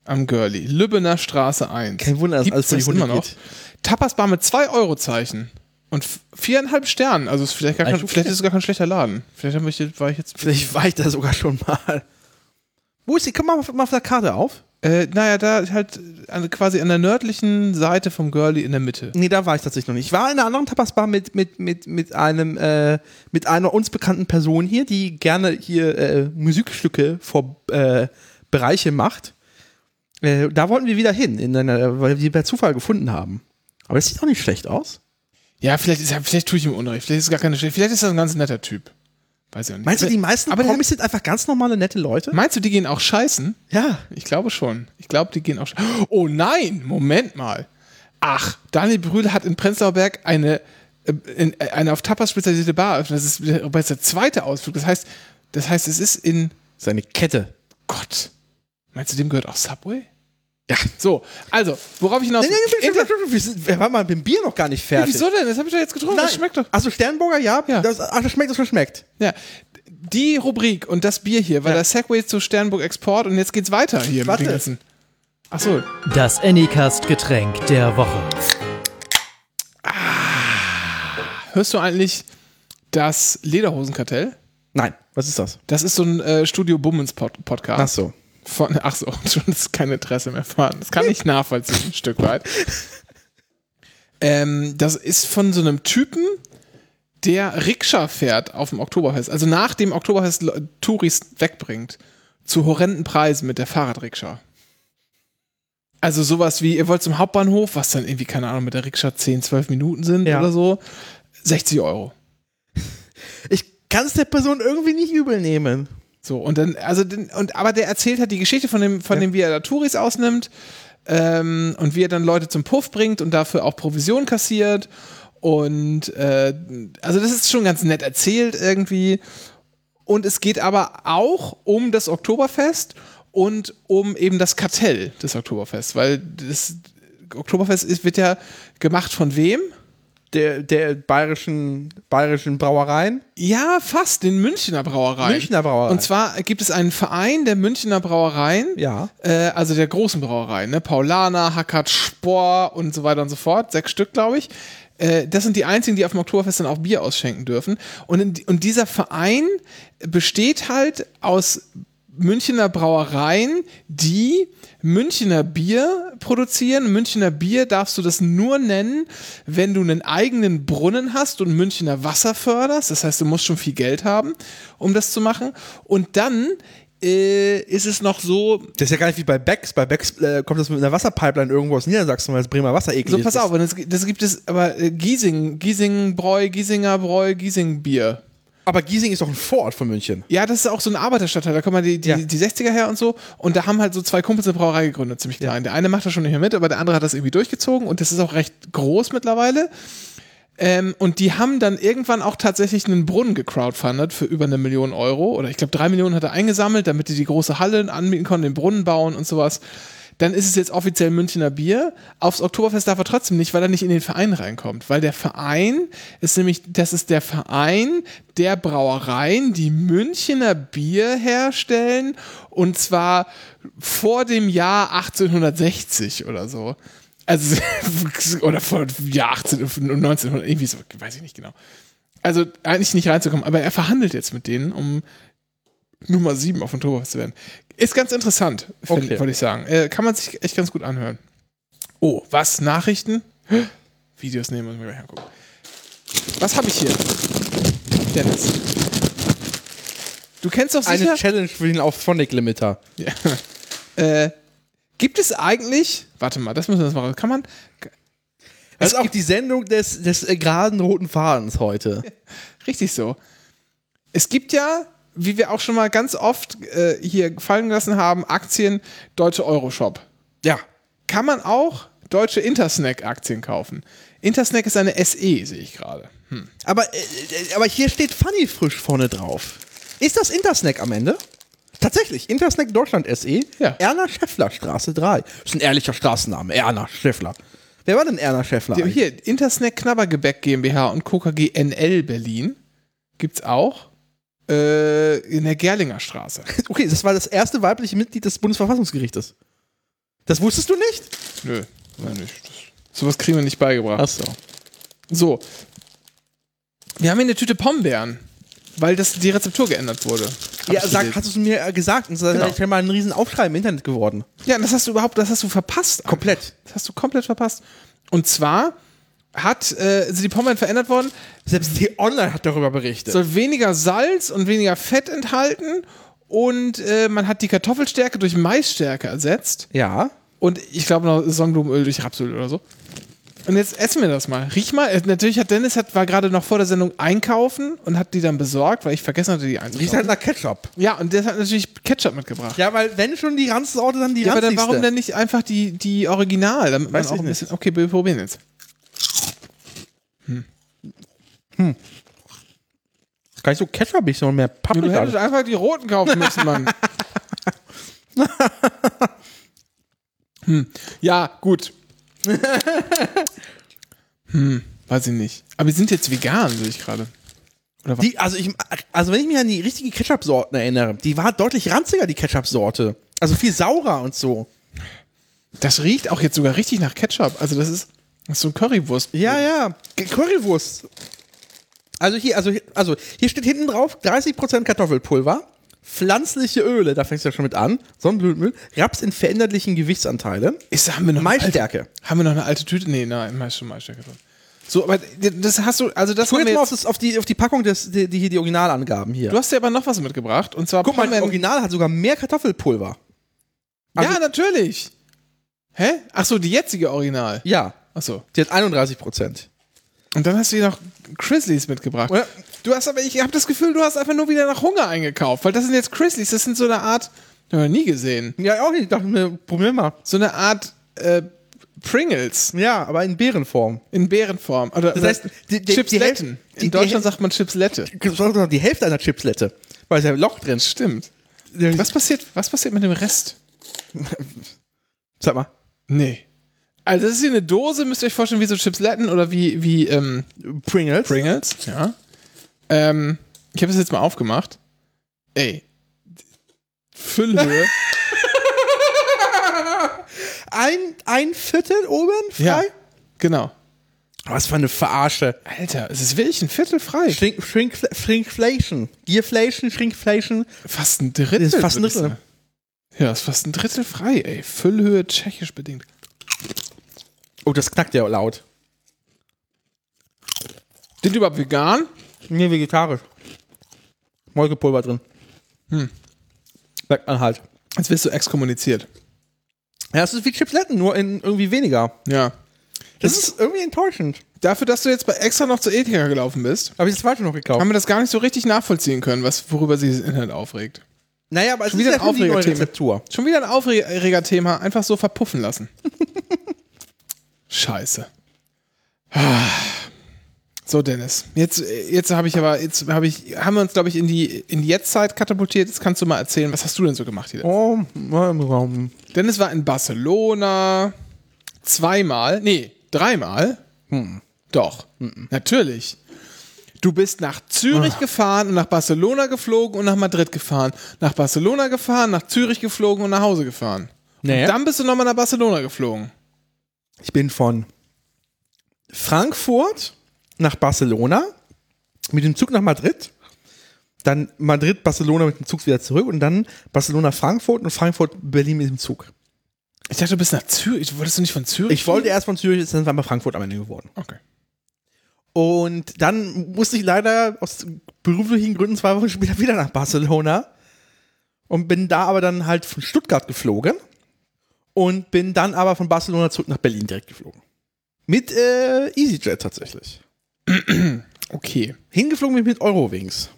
Speaker 1: Am Girlie. Lübbener Straße 1.
Speaker 2: Kein Wunder, dass
Speaker 1: Gibt's
Speaker 2: alles vor die Hunde
Speaker 1: immer noch?
Speaker 2: geht.
Speaker 1: Tapasbar mit 2 Euro Zeichen. Und viereinhalb Sternen. Also ist vielleicht, gar kein, vielleicht ist es gar kein schlechter Laden. Vielleicht ich, war ich jetzt.
Speaker 2: Vielleicht war ich da sogar schon mal. Wo ist die? Komm mal auf, mal auf der Karte auf.
Speaker 1: Äh, naja, da halt an, quasi an der nördlichen Seite vom Girlie in der Mitte.
Speaker 2: Nee, da war ich tatsächlich noch nicht. Ich war in einer anderen Tapasbar mit, mit, mit, mit einem, äh, mit einer uns bekannten Person hier, die gerne hier äh, Musikstücke vor äh, Bereiche macht. Äh, da wollten wir wieder hin, in einer, weil wir die per Zufall gefunden haben. Aber das sieht auch nicht schlecht aus.
Speaker 1: Ja, vielleicht, ist, vielleicht tue ich ihm Unrecht. Vielleicht ist es gar keine schlechte. Vielleicht ist er ein ganz netter Typ. Weiß ich auch nicht.
Speaker 2: Meinst du, die meisten
Speaker 1: aber
Speaker 2: Promis sind einfach ganz normale, nette Leute?
Speaker 1: Meinst du, die gehen auch scheißen?
Speaker 2: Ja.
Speaker 1: Ich glaube schon. Ich glaube, die gehen auch scheißen. Oh nein, Moment mal. Ach, Daniel Brühl hat in Prenzlauer Berg eine, äh, in, äh, eine auf Tapas spezialisierte Bar eröffnet. Das ist bereits der zweite Ausflug. Das heißt, das heißt, es ist in
Speaker 2: Seine Kette.
Speaker 1: Gott. Meinst du, dem gehört auch Subway? Ja. So, also, worauf ich hinaus
Speaker 2: Nee, nee, nee,
Speaker 1: Inter-
Speaker 2: wir, sind, wir waren mal mit dem Bier noch gar nicht fertig.
Speaker 1: Wieso denn? Das habe ich doch jetzt getrunken. Das schmeckt doch.
Speaker 2: Achso, Sternburger, ja.
Speaker 1: Ja.
Speaker 2: Das, ach, das schmeckt, das schmeckt.
Speaker 1: Ja. Die Rubrik und das Bier hier war
Speaker 2: Ja.
Speaker 1: der Segway zu Sternburg Export und jetzt geht's weiter hier
Speaker 2: Warte.
Speaker 1: mit den ganzen. Achso,
Speaker 3: Das Anycast-Getränk der Woche.
Speaker 1: hörst du eigentlich das Lederhosenkartell?
Speaker 2: Nein, was ist das?
Speaker 1: Das ist so ein äh, Studio Bummens Pod Podcast.
Speaker 2: Ach so.
Speaker 1: Von, ach so, schon ist kein Interesse mehr vorhanden. Das kann ich nachvollziehen, ein Stück weit. Ähm, das ist von so einem Typen, der Rikscha fährt auf dem Oktoberfest. Also nach dem Oktoberfest Touris wegbringt. Zu horrenden Preisen mit der Fahrradrikscha. Also sowas wie, ihr wollt zum Hauptbahnhof, was dann irgendwie, keine Ahnung, mit der Rikscha 10, 12 Minuten sind
Speaker 2: Ja.
Speaker 1: oder so. 60 Euro.
Speaker 2: Ich kann es der Person irgendwie nicht übel nehmen.
Speaker 1: So, und dann, also, den, und, aber der erzählt halt die Geschichte von dem, von
Speaker 2: Ja.
Speaker 1: dem, wie er da Touris ausnimmt ähm, und wie er dann Leute zum Puff bringt und dafür auch Provision kassiert. Und äh, also das ist schon ganz nett erzählt irgendwie. Und es geht aber auch um das Oktoberfest und um eben das Kartell des Oktoberfests, weil das Oktoberfest ist, wird ja gemacht von wem?
Speaker 2: Der, der bayerischen, bayerischen Brauereien.
Speaker 1: Ja, fast, den Münchner Brauereien.
Speaker 2: Münchner Brauereien.
Speaker 1: Und zwar gibt es einen Verein der Münchner Brauereien,
Speaker 2: Ja.
Speaker 1: äh, also der großen Brauereien, ne? Paulaner, Hackert, Spohr und so weiter und so fort, sechs Stück, glaube ich. Äh, das sind die einzigen, die auf dem Oktoberfest dann auch Bier ausschenken dürfen. Und, in, und dieser Verein besteht halt aus Münchner Brauereien, die Münchner Bier produzieren. Münchner Bier darfst du das nur nennen, wenn du einen eigenen Brunnen hast und Münchner Wasser förderst. Das heißt, du musst schon viel Geld haben, um das zu machen. Und dann äh, ist es noch so,
Speaker 2: Das ist ja gar nicht wie bei Becks. Bei Becks äh, kommt das mit einer Wasserpipeline irgendwo aus Niedersachsen, weil das Bremer Wasser eklig
Speaker 1: so
Speaker 2: ist.
Speaker 1: pass auf, das, das gibt es aber äh, Giesing, Giesing Bräu, Giesinger Bräu, Giesing Bier.
Speaker 2: Aber Giesing ist doch ein Vorort von München.
Speaker 1: Ja, das ist auch so ein Arbeiterstadtteil, da kommen die, die,
Speaker 2: Ja.
Speaker 1: die 60er her und so. Und da haben halt so zwei Kumpels eine Brauerei gegründet, ziemlich klein. Der eine macht das schon nicht mehr mit, aber der andere hat das irgendwie durchgezogen und das ist auch recht groß mittlerweile. Ähm, und die haben dann irgendwann auch tatsächlich einen Brunnen gecrowdfundet für über eine Million Euro. Oder ich glaube, drei Millionen hat er eingesammelt, damit die die große Halle anbieten konnten, den Brunnen bauen und sowas. Dann ist es jetzt offiziell Münchner Bier. Aufs Oktoberfest darf er trotzdem nicht, weil er nicht in den Verein reinkommt. Weil der Verein ist nämlich, das ist der Verein der Brauereien, die Münchner Bier herstellen. Und zwar vor dem Jahr 1860 oder so. Also, oder vor Jahr 18, 1900, irgendwie so, weiß ich nicht genau. Also eigentlich nicht reinzukommen, aber er verhandelt jetzt mit denen, um Nummer 7 auf dem Oktoberfest zu werden. Ist ganz interessant,
Speaker 2: Okay.
Speaker 1: wollte ich sagen. Äh, kann man sich echt ganz gut anhören. Oh, was? Nachrichten? Videos nehmen, müssen wir gleich angucken. Was habe ich hier? Dennis. Du kennst doch sicher...
Speaker 2: Eine Challenge für den auf Phonic Limiter.
Speaker 1: Ja. Äh, gibt es eigentlich... Warte mal, das müssen wir jetzt mal... Kann man...
Speaker 2: Das ist auch die Sendung des, des äh, geraden roten Fadens heute.
Speaker 1: Richtig so. Es gibt ja, wie wir auch schon mal ganz oft äh, hier fallen gelassen haben, Aktien Deutsche Euroshop.
Speaker 2: Ja.
Speaker 1: Kann man auch deutsche Intersnack-Aktien kaufen. Intersnack ist eine SE, sehe ich gerade.
Speaker 2: Aber, äh, äh, aber hier steht Funny frisch vorne drauf. Ist das Intersnack am Ende? Tatsächlich, Intersnack Deutschland SE,
Speaker 1: Ja.
Speaker 2: Erna Scheffler Straße 3. Das ist ein ehrlicher Straßenname, Erna Scheffler. Wer war denn Erna?
Speaker 1: Die,
Speaker 2: eigentlich?
Speaker 1: hier, Intersnack Knabbergebäck GmbH und KKG NL Berlin gibt's auch äh, in der Gerlinger Straße.
Speaker 2: Okay, das war das erste weibliche Mitglied des Bundesverfassungsgerichtes. Das wusstest du nicht?
Speaker 1: Nö, war nicht. Das, sowas kriegen wir nicht beigebracht.
Speaker 2: Achso.
Speaker 1: So. Wir haben hier eine Tüte Pombeeren, weil das die Rezeptur geändert wurde. Hab
Speaker 2: Ja, sag, hast du es mir äh, gesagt? Und es ist
Speaker 1: Genau.
Speaker 2: genau. mal ein riesen Aufschrei im Internet geworden.
Speaker 1: Ja, das hast du überhaupt, das hast du verpasst.
Speaker 2: Komplett.
Speaker 1: Das hast du komplett verpasst. Und zwar hat, äh, sind die Pombeeren verändert worden,
Speaker 2: Selbst die Online hat darüber berichtet.
Speaker 1: soll weniger Salz und weniger Fett enthalten und äh, man hat die Kartoffelstärke durch Maisstärke ersetzt
Speaker 2: ja.
Speaker 1: und ich glaube noch Sonnenblumenöl durch Rapsöl oder so. Und jetzt essen wir das mal. Riech mal. Äh, Natürlich hat Dennis hat, war gerade noch vor der Sendung einkaufen und hat die dann besorgt, weil ich vergessen hatte, die
Speaker 2: Riecht
Speaker 1: einzukaufen.
Speaker 2: halt nach Ketchup.
Speaker 1: Ja, und der hat natürlich Ketchup mitgebracht.
Speaker 2: Ja, weil wenn schon die Ranzsorte, dann die
Speaker 1: Ja, aber dann, warum denn nicht einfach die, die Original? Damit man
Speaker 2: Weiß
Speaker 1: auch
Speaker 2: ich
Speaker 1: ein
Speaker 2: nicht.
Speaker 1: bisschen. Okay, wir probieren jetzt.
Speaker 2: Gar nicht so ketchupig, sondern mehr
Speaker 1: Du hättest
Speaker 2: Paprika.
Speaker 1: einfach die roten kaufen müssen, Mann. hm. Ja, gut. hm, weiß ich nicht. Aber wir sind jetzt vegan, sehe ich gerade.
Speaker 2: Die, also, ich, also wenn ich mich an die richtige Ketchup-Sorten erinnere, die war deutlich ranziger, die Ketchup-Sorte. Also viel saurer und so.
Speaker 1: Das riecht auch jetzt sogar richtig nach Ketchup. Also das ist, das ist so ein Currywurst.
Speaker 2: Ja, ja. Currywurst. Also hier, also, hier- also hier steht hinten drauf 30% Kartoffelpulver, pflanzliche Öle, da fängst du ja schon mit an, Sonnenblumenöl, Raps in veränderlichen Gewichtsanteile,
Speaker 1: Ist, haben wir noch eine alte,
Speaker 2: Maisstärke.
Speaker 1: haben wir noch eine alte Tüte? Nee, nein, meist schon Maisstärke drin. So, aber das hast du, also das haben
Speaker 2: jetzt mal auf, das, auf, die, auf die Packung, des, die, die hier die Originalangaben hier.
Speaker 1: Du hast dir aber noch was mitgebracht und zwar
Speaker 2: Guck mal, das Original hat sogar mehr Kartoffelpulver. Also-
Speaker 1: ja, natürlich. Hä? Ach so, die jetzige Original.
Speaker 2: Ja,
Speaker 1: Ach so.
Speaker 2: die hat 31%.
Speaker 1: Und dann hast du hier noch Chrisleys mitgebracht.
Speaker 2: Ja.
Speaker 1: Du hast aber, ich habe das Gefühl, du hast einfach nur wieder nach Hunger eingekauft, weil das sind jetzt Chrisleys, das sind so eine Art, hab ich noch nie gesehen,
Speaker 2: Ja, auch nicht, ich dachte mir, probier mal.
Speaker 1: so eine Art äh, Pringles
Speaker 2: Ja, aber in Beerenform.
Speaker 1: in Bärenform. Oder,
Speaker 2: Das heißt, die- die-
Speaker 1: Chipsletten.
Speaker 2: Die-
Speaker 1: in Deutschland sagt man Chipslette.
Speaker 2: Die Hälfte einer Chipslette. Weil es ja ein Loch drin.
Speaker 1: Stimmt. Was passiert, was passiert mit dem Rest?
Speaker 2: Sag mal.
Speaker 1: Nee. Also das ist hier eine Dose, müsst ihr euch vorstellen, wie so Chipsletten oder wie, wie ähm,
Speaker 2: Pringles.
Speaker 1: Pringles. Ja. Ähm, ich habe es jetzt mal aufgemacht. Ey. Füllhöhe.
Speaker 2: ein, ein Viertel oben frei?
Speaker 1: ja. Genau.
Speaker 2: Was für eine Verarsche.
Speaker 1: Alter, es ist wirklich ein Viertel frei.
Speaker 2: Shrink, Shrink, Shrinkflation. Gearflation, Shrinkflation.
Speaker 1: Fast ein Drittel.
Speaker 2: Das ist fast ein Drittel.
Speaker 1: Ja, ist fast ein Drittel frei, ey. Füllhöhe tschechisch bedingt.
Speaker 2: Oh, das knackt ja laut.
Speaker 1: Sind die überhaupt vegan?
Speaker 2: Nee, vegetarisch. Molkepulver drin.
Speaker 1: Hm.
Speaker 2: Merkt man halt.
Speaker 1: Jetzt wirst du exkommuniziert.
Speaker 2: Ja, das ist wie Chipsletten, nur in irgendwie weniger.
Speaker 1: Ja.
Speaker 2: Das ist irgendwie enttäuschend.
Speaker 1: Dafür, dass du jetzt bei extra noch zu Ethika gelaufen bist,
Speaker 2: Habe ich das falsche noch gekauft?
Speaker 1: haben wir das gar nicht so richtig nachvollziehen können, was, worüber sich das Internet aufregt.
Speaker 2: Naja, aber es
Speaker 1: Schon
Speaker 2: ist
Speaker 1: wieder ein Aufregerthema. Schon wieder ein Aufreger-Thema, einfach so verpuffen lassen. Scheiße. So, Dennis. Jetzt, jetzt habe ich aber, jetzt habe ich, haben wir uns, glaube ich, in die, in die Jetztzeit katapultiert. Jetzt kannst du mal erzählen, was hast du denn so gemacht hier?
Speaker 2: Oh, ähm,
Speaker 1: Dennis war in Barcelona zweimal, nee, dreimal. Doch, natürlich. Du bist nach Zürich gefahren und nach Barcelona geflogen und nach Madrid gefahren. Nach Barcelona gefahren, nach Zürich geflogen und nach Hause gefahren.
Speaker 2: Nee.
Speaker 1: Und dann bist du nochmal nach Barcelona geflogen.
Speaker 2: Ich bin von Frankfurt nach Barcelona mit dem Zug nach Madrid, dann Madrid, Barcelona mit dem Zug wieder zurück und dann Barcelona, Frankfurt und Frankfurt, Berlin mit dem Zug.
Speaker 1: Ich dachte, du bist nach Zürich. Wolltest du nicht von Zürich?
Speaker 2: Ich wollte erst von Zürich, dann war mal Frankfurt am Ende geworden.
Speaker 1: Okay.
Speaker 2: Und dann musste ich leider aus beruflichen Gründen zwei Wochen später wieder nach Barcelona und bin da aber dann halt von Stuttgart geflogen und bin dann aber von Barcelona zurück nach Berlin direkt geflogen. Mit äh, EasyJet tatsächlich.
Speaker 1: Okay.
Speaker 2: Hingeflogen bin ich mit Eurowings.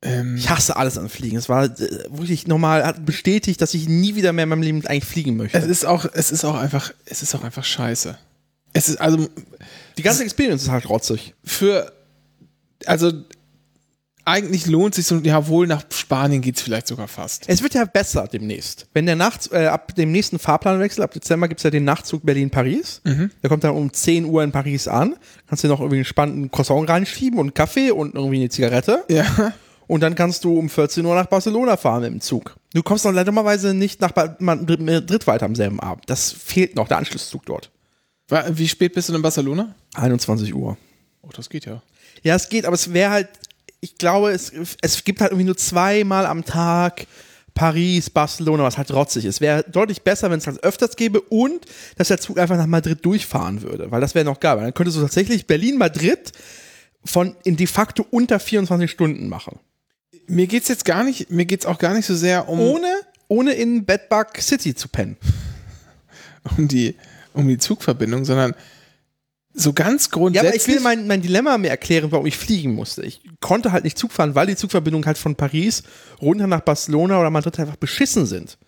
Speaker 1: Ähm,
Speaker 2: Ich hasse alles an Fliegen. Es war äh, wirklich nochmal hat bestätigt, dass ich nie wieder mehr in meinem Leben eigentlich fliegen möchte.
Speaker 1: es ist auch, es ist auch einfach, es ist auch einfach scheiße. Es ist also
Speaker 2: Die ganze Experience ist halt rotzig.
Speaker 1: für, also eigentlich lohnt sich so, ja wohl nach Spanien geht's vielleicht sogar fast.
Speaker 2: Es wird ja besser demnächst. Wenn der Nacht, äh, ab dem nächsten Fahrplanwechsel, ab Dezember gibt es ja den Nachtzug Berlin-Paris. Der kommt dann um 10 Uhr in Paris an. Kannst dir noch irgendwie einen spannenden Croissant reinschieben und einen Kaffee und irgendwie eine Zigarette.
Speaker 1: Ja.
Speaker 2: Und dann kannst du um 14 Uhr nach Barcelona fahren mit dem Zug. Du kommst dann leider dummerweise nicht nach Ba- Madrid Madrid weiter am selben Abend. Das fehlt noch, der Anschlusszug dort.
Speaker 1: Wie spät bist du in Barcelona?
Speaker 2: 21 Uhr.
Speaker 1: Oh, das geht ja.
Speaker 2: Ja, es geht, aber es wäre halt, ich glaube, es, es gibt halt irgendwie nur zweimal am Tag Paris, Barcelona, was halt rotzig ist. Wäre deutlich besser, wenn es halt öfters gäbe und dass der Zug einfach nach Madrid durchfahren würde, weil das wäre noch geil. Dann könntest du tatsächlich Berlin-Madrid von in de facto unter 24 Stunden machen.
Speaker 1: Mir geht's jetzt gar nicht, mir geht's auch gar nicht so sehr um,
Speaker 2: Ohne, ohne in Bedbug City zu pennen.
Speaker 1: um die, um die Zugverbindung, sondern so ganz
Speaker 2: Ja,
Speaker 1: grundsätzlich.
Speaker 2: aber ich will mein, mein Dilemma mir erklären, warum ich fliegen musste. Ich konnte halt nicht Zug fahren, weil die Zugverbindungen halt von Paris runter nach Barcelona oder Madrid einfach beschissen sind.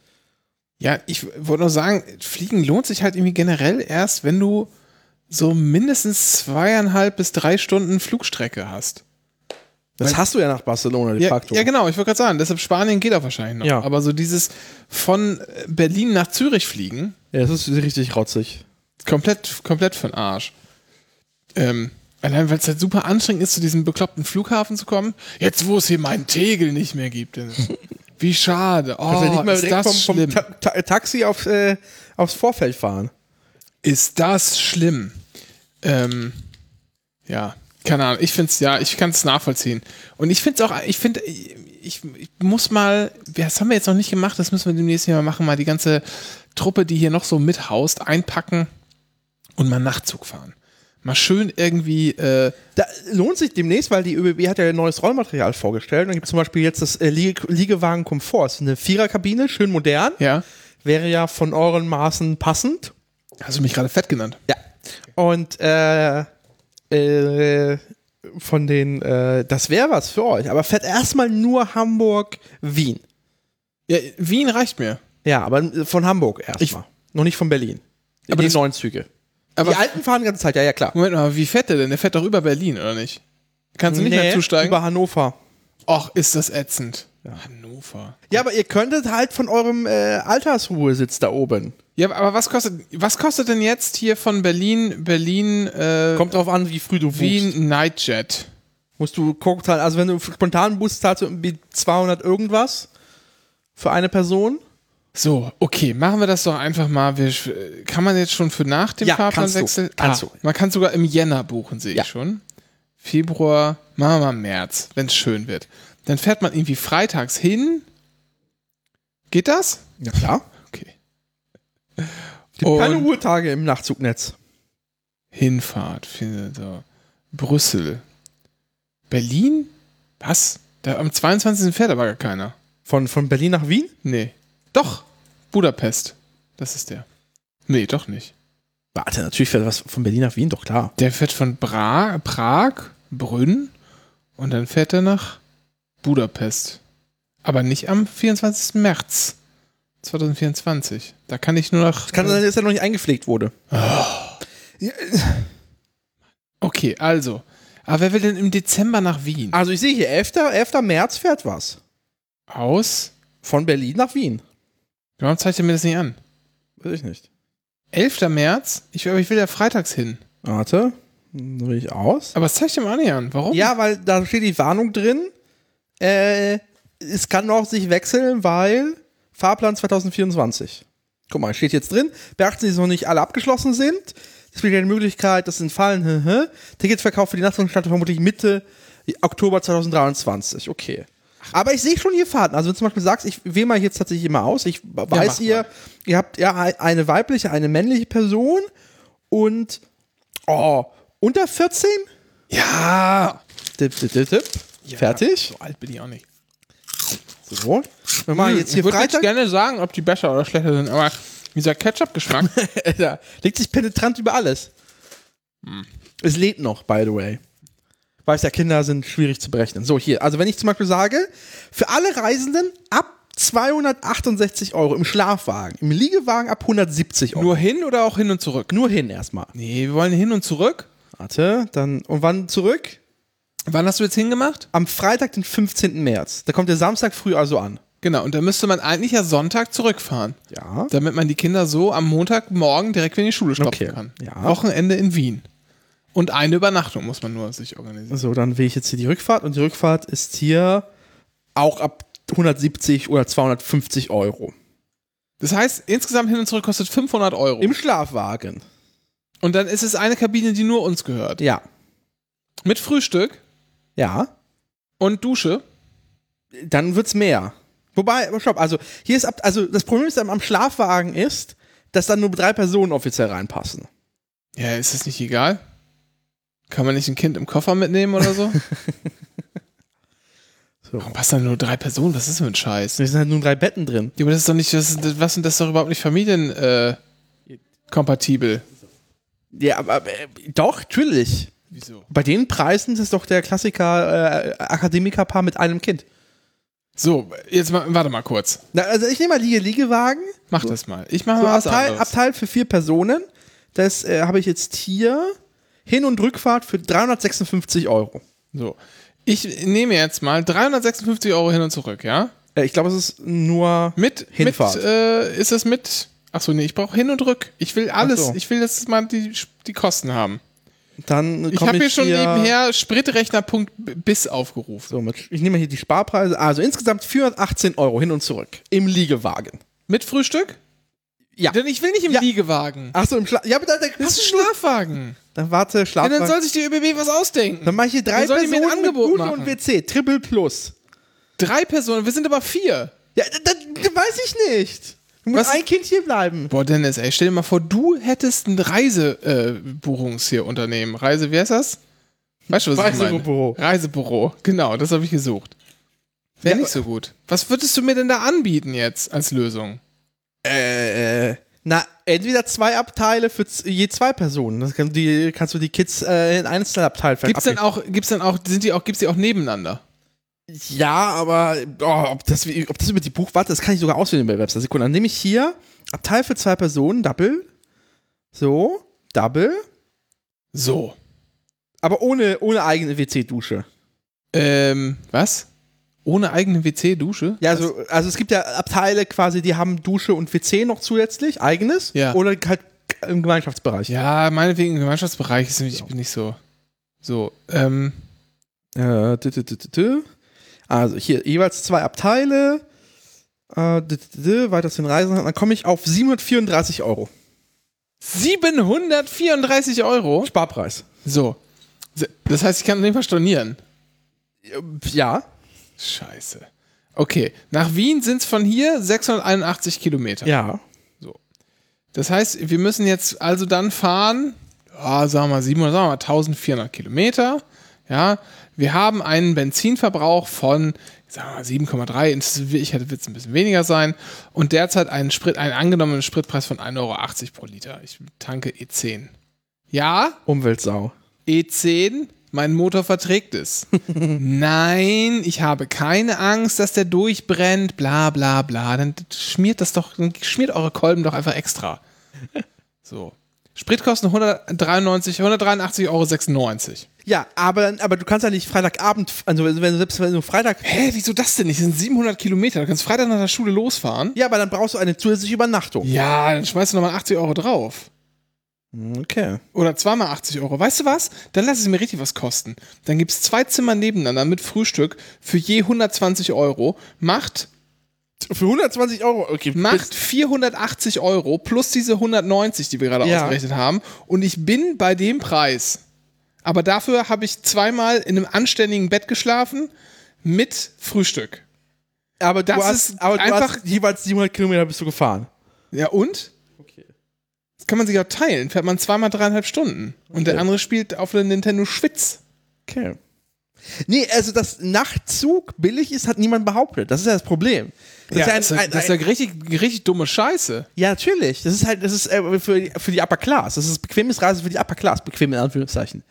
Speaker 1: Ja, ich wollte nur sagen, Fliegen lohnt sich halt irgendwie generell erst, wenn du so mindestens zweieinhalb bis drei Stunden Flugstrecke hast.
Speaker 2: Das hast du ja nach Barcelona de
Speaker 1: Ja,
Speaker 2: facto.
Speaker 1: ja, genau, ich wollte gerade sagen, deshalb Spanien geht auch wahrscheinlich noch.
Speaker 2: Ja.
Speaker 1: Aber so dieses von Berlin nach Zürich fliegen,
Speaker 2: Ja, das ist richtig rotzig.
Speaker 1: komplett, komplett von Arsch. Ähm, allein weil es halt super anstrengend ist, zu diesem bekloppten Flughafen zu kommen. Jetzt, wo es hier meinen Tegel nicht mehr gibt. Wie schade. Oh,
Speaker 2: ja nicht mal
Speaker 1: ist das
Speaker 2: vom, vom
Speaker 1: schlimm.
Speaker 2: Ta Ta Taxi aufs, äh, aufs Vorfeld fahren.
Speaker 1: Ist das schlimm? Ähm, ja, keine Ahnung. Ich finde es, ja, ich kann es nachvollziehen. Und ich finde es auch, ich finde, ich, ich muss mal, das haben wir jetzt noch nicht gemacht, das müssen wir demnächst mal machen, mal die ganze Truppe, die hier noch so mithaust, einpacken und mal Nachtzug fahren. Mal schön irgendwie, äh,
Speaker 2: Da lohnt sich demnächst, weil die ÖBB hat ja ein neues Rollmaterial vorgestellt. Da gibt es zum Beispiel jetzt das äh, Liege Liegewagen Komfort. Das ist eine Viererkabine, schön modern.
Speaker 1: ja.
Speaker 2: Wäre ja von euren Maßen passend.
Speaker 1: Hast du mich gerade fett genannt?
Speaker 2: Ja. Und äh, äh, von den, äh, das wäre was für euch. Aber fährt erstmal nur Hamburg, Wien.
Speaker 1: Ja, Wien reicht mir.
Speaker 2: Ja, aber von Hamburg erstmal. Noch nicht von Berlin.
Speaker 1: Aber
Speaker 2: die neuen Züge.
Speaker 1: Aber
Speaker 2: die alten fahren die ganze Zeit, ja, ja, klar.
Speaker 1: Moment mal, wie fährt der denn? Der fährt doch über Berlin, oder nicht? Kannst du nicht mehr zusteigen?
Speaker 2: Über Hannover.
Speaker 1: Och, ist das ätzend. Hannover.
Speaker 2: Ja, aber ihr könntet halt von eurem äh, Altersruhesitz da oben.
Speaker 1: Ja, aber was kostet, was kostet denn jetzt hier von Berlin, Berlin, äh,
Speaker 2: Kommt drauf an, wie früh du buchst.
Speaker 1: Wien Nightjet?
Speaker 2: Musst du gucken, also wenn du spontan buchst, zahlst du irgendwie 200 irgendwas für eine Person.
Speaker 1: So, okay, machen wir das doch einfach mal. Wir, kann man jetzt schon für nach dem
Speaker 2: Ja, kannst du.
Speaker 1: Fahrplanwechsel?
Speaker 2: Kannst
Speaker 1: ah,
Speaker 2: du.
Speaker 1: Man kann sogar im Jänner buchen, sehe
Speaker 2: Ja.
Speaker 1: ich schon. Februar, machen wir mal März, wenn es schön wird. Dann fährt man irgendwie freitags hin. Geht das?
Speaker 2: Ja, klar.
Speaker 1: Okay.
Speaker 2: Gibt keine Ruhetage im Nachzugnetz.
Speaker 1: Hinfahrt, finde so. Brüssel. Berlin? Was? Da, am 22. fährt aber gar keiner.
Speaker 2: Von, von Berlin nach Wien?
Speaker 1: Nee. Doch. Budapest. Das ist der. Nee, doch nicht.
Speaker 2: Warte, natürlich fährt was von Berlin nach Wien, doch klar.
Speaker 1: Der fährt von Bra Prag, Brünn und dann fährt er nach Budapest. Aber nicht am 24. März 2024. Da kann ich nur noch.
Speaker 2: Das kann sein, dass er noch nicht eingepflegt wurde.
Speaker 1: okay, also. Aber wer will denn im Dezember nach Wien?
Speaker 2: Also ich sehe hier, 11. 11. März fährt was.
Speaker 1: Aus?
Speaker 2: Von Berlin nach Wien.
Speaker 1: Warum zeigt er mir das nicht an?
Speaker 2: Weiß ich nicht.
Speaker 1: 11. März? Ich, aber ich will ja freitags hin.
Speaker 2: Warte. Dann will ich aus.
Speaker 1: Aber es zeigt ihm auch nicht an. Warum?
Speaker 2: Ja, weil da steht die Warnung drin. Äh, es kann noch sich wechseln, weil Fahrplan 2024. Guck mal, steht jetzt drin. Beachten Sie, dass noch nicht alle abgeschlossen sind. Es besteht eine Möglichkeit, dass entfallen. Ticketverkauf für die Nacht startet vermutlich Mitte Oktober 2023. Okay. Aber ich sehe schon hier Fahrten. Also wenn du zum Beispiel sagst, ich wähle mal jetzt tatsächlich immer aus. Ich weiß,
Speaker 1: mach
Speaker 2: ihr, ihr habt ja eine weibliche, eine männliche Person und oh, unter 14?
Speaker 1: Ja.
Speaker 2: Tipp, tipp, tipp, tipp. Fertig.
Speaker 1: So alt bin ich auch nicht.
Speaker 2: So. Wir machen jetzt hier
Speaker 1: ich würde gerne sagen, ob die besser oder schlechter sind, aber dieser Ketchup-Geschmack.
Speaker 2: legt sich penetrant über alles. Es lädt noch, by the way. Weiß ja, Kinder sind schwierig zu berechnen. So, hier. Also, wenn ich zum Beispiel sage, für alle Reisenden ab 268 Euro im Schlafwagen, im Liegewagen ab 170 Euro.
Speaker 1: Nur hin oder auch hin und zurück?
Speaker 2: Nur hin erstmal.
Speaker 1: Nee, wir wollen hin und zurück.
Speaker 2: Warte, dann. Und wann zurück?
Speaker 1: Wann hast du jetzt hingemacht?
Speaker 2: Am Freitag, den 15. März. Da kommt der Samstag früh also an.
Speaker 1: Genau, und da müsste man eigentlich ja Sonntag zurückfahren,
Speaker 2: Ja.
Speaker 1: damit man die Kinder so am Montagmorgen direkt wieder in die Schule stopfen
Speaker 2: Okay,
Speaker 1: kann.
Speaker 2: ja.
Speaker 1: Wochenende in Wien. Und eine Übernachtung muss man nur sich organisieren.
Speaker 2: So, dann wähle ich jetzt hier die Rückfahrt und die Rückfahrt ist hier auch ab 170 oder 250 Euro.
Speaker 1: Das heißt, insgesamt hin und zurück kostet 500 Euro.
Speaker 2: Im Schlafwagen.
Speaker 1: und dann ist es eine Kabine, die nur uns gehört.
Speaker 2: Ja.
Speaker 1: Mit Frühstück
Speaker 2: Ja.
Speaker 1: und Dusche.
Speaker 2: Dann wird's mehr. Wobei, aber stopp, also hier ist ab, also das Problem ist am am Schlafwagen ist, dass dann nur drei Personen offiziell reinpassen.
Speaker 1: Ja, ist das nicht egal? Kann man nicht ein Kind im Koffer mitnehmen oder so?
Speaker 2: So.
Speaker 1: Warum passen da nur drei Personen? Was ist denn für ein Scheiß?
Speaker 2: Es sind halt nur drei Betten drin.
Speaker 1: Ja, aber das ist doch nicht, das ist, was sind das doch überhaupt nicht familien, äh.
Speaker 2: Ja, aber äh, doch, natürlich.
Speaker 1: Wieso?
Speaker 2: Bei den Preisen ist es doch der Klassiker äh, Akademikerpaar mit einem Kind.
Speaker 1: So, jetzt mal, warte mal kurz.
Speaker 2: Na, also ich nehme mal Liege Liegewagen.
Speaker 1: Mach das mal. Ich mache
Speaker 2: So
Speaker 1: mal was
Speaker 2: Abteil,
Speaker 1: anderes.
Speaker 2: Abteil für vier Personen. Das äh, habe ich jetzt hier. Hin- und Rückfahrt für 356 Euro.
Speaker 1: So. Ich nehme jetzt mal 356 Euro hin und zurück, ja?
Speaker 2: Äh, ich glaube, es ist nur
Speaker 1: Mit,
Speaker 2: Hinfahrt.
Speaker 1: mit äh, ist es mit, achso, nee, ich brauche hin und rück. Ich will alles,
Speaker 2: so.
Speaker 1: ich will jetzt mal die, die Kosten haben.
Speaker 2: dann
Speaker 1: Ich habe hier schon
Speaker 2: hier
Speaker 1: nebenher Spritrechner.bis bis aufgerufen.
Speaker 2: So, mit, ich nehme hier die Sparpreise. Also insgesamt 418 Euro hin und zurück. Im Liegewagen.
Speaker 1: Mit Frühstück?
Speaker 2: Ja.
Speaker 1: Denn ich will nicht im
Speaker 2: Ja.
Speaker 1: Liegewagen.
Speaker 2: Achso, im Schlaf. Ja, aber dann,
Speaker 1: Das ist ein Schlafwagen.
Speaker 2: dann warte,
Speaker 1: Ja,
Speaker 2: Schlafwagen.
Speaker 1: dann soll sich die ÖBB was ausdenken.
Speaker 2: dann mache ich hier drei
Speaker 1: die mir ein
Speaker 2: Personen
Speaker 1: Angebot
Speaker 2: mit Dusche
Speaker 1: machen.
Speaker 2: und WC. Triple Plus.
Speaker 1: Drei Personen, wir sind aber vier.
Speaker 2: Ja, das, das weiß ich nicht. Du musst
Speaker 1: Was-
Speaker 2: ein Kind hier bleiben.
Speaker 1: Boah, Dennis, ey, stell dir mal vor, du hättest ein Reisebuchungs hier Unternehmen. Reise, wie heißt das? Weißt du, was ich meine?
Speaker 2: Reisebüro.
Speaker 1: Reisebüro, genau, das habe ich gesucht. Wäre
Speaker 2: Ja,
Speaker 1: nicht so gut. Was würdest du mir denn da anbieten jetzt als Lösung?
Speaker 2: Äh, na, entweder zwei Abteile für je zwei Personen. Das kann, die, kannst du die Kids äh, in Einzelabteil
Speaker 1: Gibt's denn auch, gibt's denn auch, sind die auch, gibt's die auch nebeneinander?
Speaker 2: Ja, aber oh, ob, das, ob das über die Buchwarte, das kann ich sogar auswählen bei der Website. Sekunde, dann nehme ich hier Abteil für zwei Personen, Double. So, Double.
Speaker 1: So.
Speaker 2: Aber ohne, ohne eigene WC-Dusche.
Speaker 1: Ähm, was? Ohne eigene WC-Dusche?
Speaker 2: Ja, also, also es gibt ja Abteile quasi, die haben Dusche und WC noch zusätzlich, eigenes.
Speaker 1: Ja.
Speaker 2: Oder halt im Gemeinschaftsbereich.
Speaker 1: Ja, meinetwegen im Gemeinschaftsbereich ist nämlich, ich bin nicht so. So, ähm,
Speaker 2: Äh. Also hier jeweils zwei Abteile. Äh, weiter zu den Reisen. Dann komme ich auf 734 Euro.
Speaker 1: 734 Euro?
Speaker 2: Sparpreis.
Speaker 1: So. Das heißt, ich kann auf jeden Fall stornieren.
Speaker 2: Ja.
Speaker 1: Scheiße. Okay, nach Wien sind es von hier 681 Kilometer.
Speaker 2: Ja.
Speaker 1: Das heißt, wir müssen jetzt also dann fahren, ja, sagen wir mal 700, sagen wir mal 1400 Kilometer. Ja, wir haben einen Benzinverbrauch von, sagen wir mal 7,3, Es- ich hätte wird es ein bisschen weniger sein und derzeit einen Sprit, einen angenommenen Spritpreis von 1,80 Euro pro Liter. Ich tanke E10. Ja,
Speaker 2: Umweltsau.
Speaker 1: E10, mein Motor verträgt es. Nein, ich habe keine Angst, dass der durchbrennt, bla bla bla. Dann schmiert das doch, dann schmiert eure Kolben doch einfach extra. So. Spritkosten 193, 183,96 Euro.
Speaker 2: Ja, aber, aber du kannst ja nicht Freitagabend, also wenn du selbst wenn du Freitag.
Speaker 1: Hä, wieso das denn nicht? Das sind 700 Kilometer. Du kannst Freitag nach der Schule losfahren.
Speaker 2: Ja, aber dann brauchst du eine zusätzliche Übernachtung.
Speaker 1: Ja, dann schmeißt du nochmal 80 Euro drauf.
Speaker 2: Okay.
Speaker 1: Oder zweimal 80 Euro. Weißt du was? Dann lass es mir richtig was kosten. Dann gibt es zwei Zimmer nebeneinander mit Frühstück für je 120 Euro. Macht
Speaker 2: Für 120 Euro, okay.
Speaker 1: macht 480 Euro plus diese 190, die wir gerade
Speaker 2: Ja.
Speaker 1: ausgerechnet haben. Und ich bin bei dem Preis. Aber dafür habe ich zweimal in einem anständigen Bett geschlafen mit Frühstück.
Speaker 2: aber du
Speaker 1: das
Speaker 2: hast,
Speaker 1: ist
Speaker 2: aber
Speaker 1: einfach-
Speaker 2: jeweils 700 Kilometer bist du gefahren.
Speaker 1: Ja, und?
Speaker 2: Okay.
Speaker 1: Kann man sich auch teilen. Fährt man zweimal dreieinhalb Stunden. Und der
Speaker 2: Okay.
Speaker 1: andere spielt auf der Nintendo Schwitz.
Speaker 2: Okay. Nee, also dass Nachtzug billig ist, hat niemand behauptet. Das ist ja das Problem. Das
Speaker 1: ja,
Speaker 2: ist ja
Speaker 1: ja, das ist ja richtig, richtig dumme Scheiße.
Speaker 2: Ja, natürlich. Das ist halt, das ist äh, für, die- für die Upper Class. Das ist bequemes Reisen für die Upper Class, bequem in Anführungszeichen.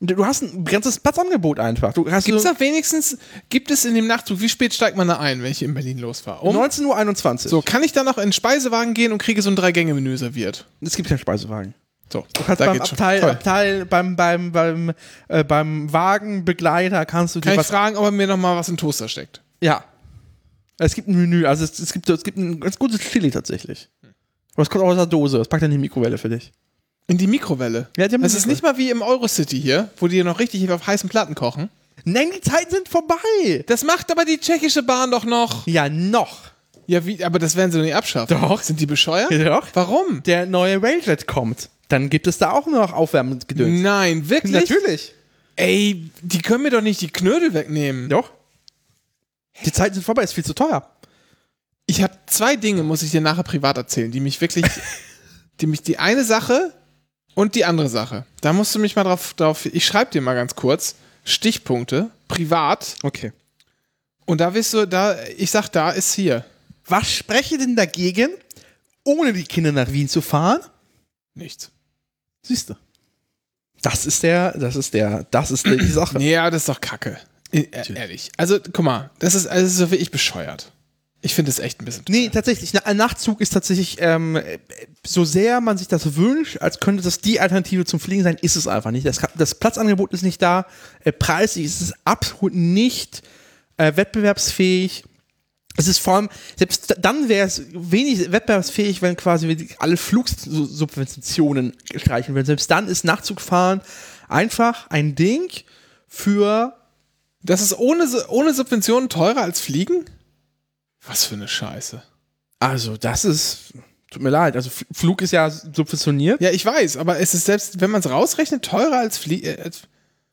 Speaker 2: Du hast ein begrenztes Platzangebot einfach. Du hast
Speaker 1: Gibt es
Speaker 2: so
Speaker 1: da wenigstens, gibt es in dem Nachtzug, wie spät steigt man da ein, wenn ich in Berlin losfahre? Um?
Speaker 2: 19.21 Uhr.
Speaker 1: So, kann ich da noch in den Speisewagen gehen und kriege so ein Drei-Gänge-Menü serviert?
Speaker 2: Es gibt keinen Speisewagen.
Speaker 1: So,
Speaker 2: Du kannst beim. Abteil. Abteil, beim, beim, beim, äh, beim Wagenbegleiter kannst du dir
Speaker 1: Kann ich
Speaker 2: was.
Speaker 1: fragen, ob er mir noch mal was in den Toaster steckt?
Speaker 2: Ja. Es gibt ein Menü, also es, es, gibt, es gibt ein ganz gutes Chili tatsächlich. Aber es kommt auch aus der Dose. Das packt dann in die Mikrowelle für dich.
Speaker 1: In die Mikrowelle?
Speaker 2: Ja, die haben
Speaker 1: das ist nicht mal wie im Eurocity hier, wo die noch richtig auf heißen Platten kochen.
Speaker 2: Nein, die Zeiten sind vorbei.
Speaker 1: Das macht aber die tschechische Bahn doch noch.
Speaker 2: Ja, noch.
Speaker 1: Ja, wie, aber das werden sie doch nicht abschaffen.
Speaker 2: Doch.
Speaker 1: Sind die bescheuert?
Speaker 2: Doch.
Speaker 1: Warum?
Speaker 2: Der neue Railjet kommt. Dann gibt es da auch noch Aufwärmgedöns.
Speaker 1: Nein, wirklich?
Speaker 2: Natürlich.
Speaker 1: Ey, die können mir doch nicht die Knödel wegnehmen.
Speaker 2: Doch. Die Zeiten sind vorbei, ist viel zu teuer.
Speaker 1: Ich habe zwei Dinge, muss ich dir nachher privat erzählen, die mich wirklich, die mich die eine Sache und die andere Sache. Da musst du mich mal drauf, drauf ich schreibe dir mal ganz kurz Stichpunkte, privat.
Speaker 2: Okay.
Speaker 1: Und da wirst du, da, ich sag, da ist hier.
Speaker 2: Was spreche denn dagegen, ohne die Kinder nach Wien zu fahren?
Speaker 1: Nichts.
Speaker 2: Siehst du. Das ist der, das ist der, das ist die Sache.
Speaker 1: Ja, das ist doch Kacke. E- e- Ehrlich. Also, guck mal, das ist, also, das ist so wirklich bescheuert. Ich finde es echt ein bisschen.
Speaker 2: Nee, tatsächlich. Ein Nachtzug ist tatsächlich, ähm, äh, so sehr man sich das wünscht, als könnte das die Alternative zum Fliegen sein, ist es einfach nicht. Das, das Platzangebot ist nicht da. Äh, preislich ist es absolut nicht äh, wettbewerbsfähig. Es ist vor allem, selbst da- dann wäre es wenig wettbewerbsfähig, wenn quasi alle Flugsubventionen streichen würden. Selbst dann ist Nachtzugfahren einfach ein Ding für
Speaker 1: Das ist ohne, ohne Subventionen teurer als Fliegen? Was für eine Scheiße.
Speaker 2: Also, das ist. Tut mir leid. Also, Flug ist ja subventioniert.
Speaker 1: Ja, ich weiß, aber es ist selbst, wenn man es rausrechnet, teurer als Fliegen. Äh,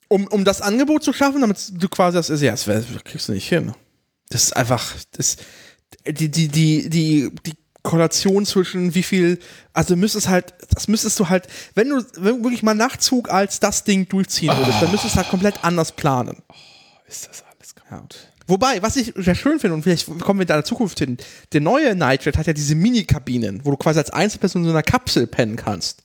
Speaker 2: Um, um das Angebot zu schaffen, damit du quasi das. Ja, das, wär, das kriegst du nicht hin. Das ist einfach. Das, die, die, die, die, die Korrelation zwischen wie viel. Also, müsstest halt. Das müsstest du halt. Wenn du wirklich mal Nachtzug als das Ding durchziehen würdest, dann müsstest du halt komplett anders planen.
Speaker 1: ist das alles kaputt?
Speaker 2: Wobei, was ich sehr schön finde, und vielleicht kommen wir da in der Zukunft hin, der neue Nightjet hat ja diese Mini-Kabinen, wo du quasi als Einzelperson in so einer Kapsel pennen kannst.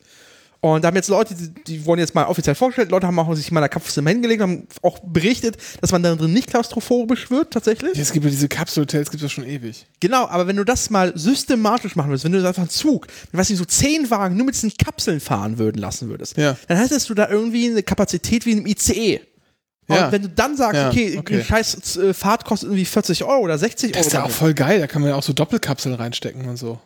Speaker 2: Und da haben jetzt Leute, die, die wurden jetzt mal offiziell vorgestellt, Leute haben auch sich mal in der Kapsel hingelegt, haben auch berichtet, dass man da drin nicht klaustrophobisch wird, tatsächlich.
Speaker 1: Ja, es gibt ja diese Kapselhotels, gibt es schon ewig.
Speaker 2: Genau, aber wenn du das mal systematisch machen würdest, wenn du einfach einen Zug, ich weiß nicht, so zehn Wagen nur mit diesen Kapseln fahren würden lassen würdest,
Speaker 1: Ja.
Speaker 2: dann hättest du da irgendwie eine Kapazität wie im ICE.
Speaker 1: Ja.
Speaker 2: Und wenn du dann sagst,
Speaker 1: Ja,
Speaker 2: okay,
Speaker 1: okay.
Speaker 2: scheiß äh, Fahrt kostet irgendwie 40 Euro oder 60
Speaker 1: Das
Speaker 2: Euro.
Speaker 1: ist ja auch voll geil, da kann man ja auch so Doppelkapseln reinstecken und so.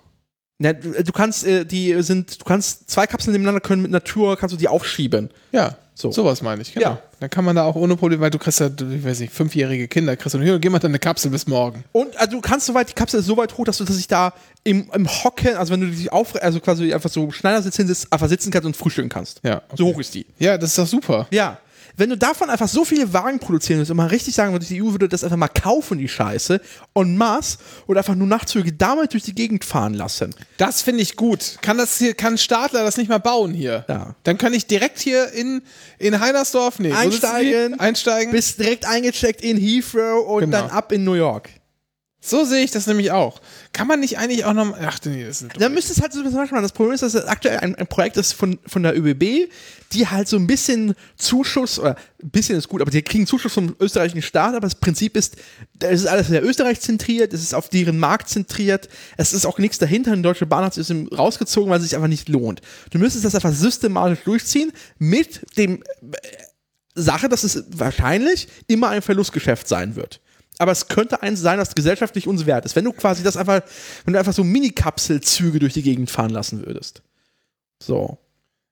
Speaker 2: Ja, du, kannst, äh, die sind, du kannst zwei Kapseln nebeneinander können mit Natur, kannst du die aufschieben.
Speaker 1: Ja,
Speaker 2: So.
Speaker 1: sowas meine ich, genau.
Speaker 2: Ja.
Speaker 1: Dann kann man da auch ohne Probleme, weil du kriegst ja, ich weiß nicht, fünfjährige Kinder, kriegst du hier, geh mal deine Kapsel bis morgen.
Speaker 2: Und also, du kannst soweit, die Kapsel ist so weit hoch, dass du dass ich da im, im Hocken, also wenn du dich auf, also quasi einfach so Schneidersitz hinsitzt, einfach sitzen kannst und frühstücken kannst.
Speaker 1: Ja, okay.
Speaker 2: So hoch ist die.
Speaker 1: Ja, das ist doch super.
Speaker 2: Ja. Wenn du davon einfach so viele Wagen produzieren würdest und mal richtig sagen würdest, die EU würde das einfach mal kaufen, die Scheiße, en masse, oder einfach nur Nachtzüge damit durch die Gegend fahren lassen.
Speaker 1: Das finde ich gut. Kann das hier, kann Stadler das nicht mal bauen hier?
Speaker 2: Ja.
Speaker 1: Dann kann ich direkt hier in, in Heinersdorf, nee?
Speaker 2: Einsteigen.
Speaker 1: einsteigen.
Speaker 2: Bist direkt eingecheckt in Heathrow und
Speaker 1: Genau.
Speaker 2: dann ab in New York.
Speaker 1: So sehe ich das nämlich auch. Kann man nicht eigentlich auch noch, ach nee, das ist
Speaker 2: Da müsste es halt so ein bisschen machen. Das Problem ist, dass es aktuell ein, ein Projekt ist von, von der ÖBB, die halt so ein bisschen Zuschuss, oder ein bisschen ist gut, aber die kriegen Zuschuss vom österreichischen Staat, aber das Prinzip ist, es ist alles sehr Österreich zentriert, es ist auf deren Markt zentriert, es ist auch nichts dahinter. Eine deutsche Bahn hat dem rausgezogen, weil es sich einfach nicht lohnt. Du müsstest das einfach systematisch durchziehen mit dem äh, Sache, dass es wahrscheinlich immer ein Verlustgeschäft sein wird. Aber es könnte eins sein, das gesellschaftlich uns wert ist. Wenn du quasi das einfach, wenn du einfach so Mini-Kapselzüge durch die Gegend fahren lassen würdest. So,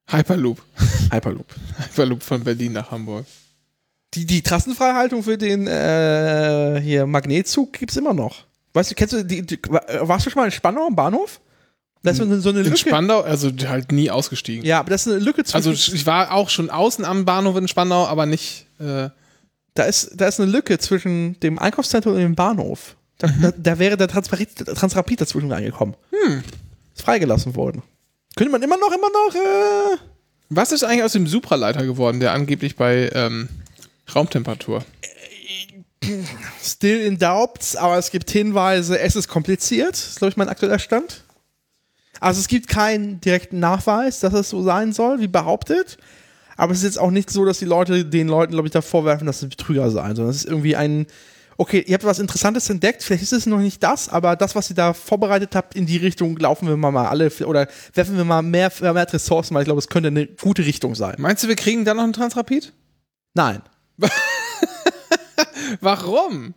Speaker 1: Hyperloop.
Speaker 2: Hyperloop.
Speaker 1: Hyperloop von Berlin nach Hamburg.
Speaker 2: Die, die Trassenfreihaltung für den äh, hier Magnetzug gibt's immer noch. Weißt du, kennst du die, die warst du schon mal in Spandau am Bahnhof? Da ist so eine, eine
Speaker 1: In
Speaker 2: Lücke.
Speaker 1: Spandau, also halt nie ausgestiegen.
Speaker 2: Ja, aber das ist eine Lücke zwischen.
Speaker 1: Also ich war auch schon außen am Bahnhof in Spandau, aber nicht. Äh,
Speaker 2: da ist, da ist eine Lücke zwischen dem Einkaufszentrum und dem Bahnhof. Da,
Speaker 1: Mhm.
Speaker 2: da, da wäre der Transparit, Transrapid dazwischen reingekommen. Hm. Ist freigelassen worden. Könnte man immer noch, immer noch, äh,
Speaker 1: was ist eigentlich aus dem Supraleiter geworden, der angeblich bei ähm, Raumtemperatur?
Speaker 2: still in doubts, aber es gibt Hinweise, es ist kompliziert. Das ist, glaube ich, mein aktueller Stand. Also es gibt keinen direkten Nachweis, dass es so sein soll, wie behauptet. Aber es ist jetzt auch nicht so, dass die Leute den Leuten, glaube ich, da vorwerfen, dass es Betrüger seien, sondern es ist irgendwie ein, okay, ihr habt was Interessantes entdeckt, vielleicht ist es noch nicht das, aber das, was ihr da vorbereitet habt, in die Richtung laufen wir mal, mal alle, oder werfen wir mal mehr, mehr Ressourcen, weil ich glaube, es könnte eine gute Richtung sein.
Speaker 1: Meinst du, wir kriegen da noch einen Transrapid?
Speaker 2: Nein.
Speaker 1: Warum?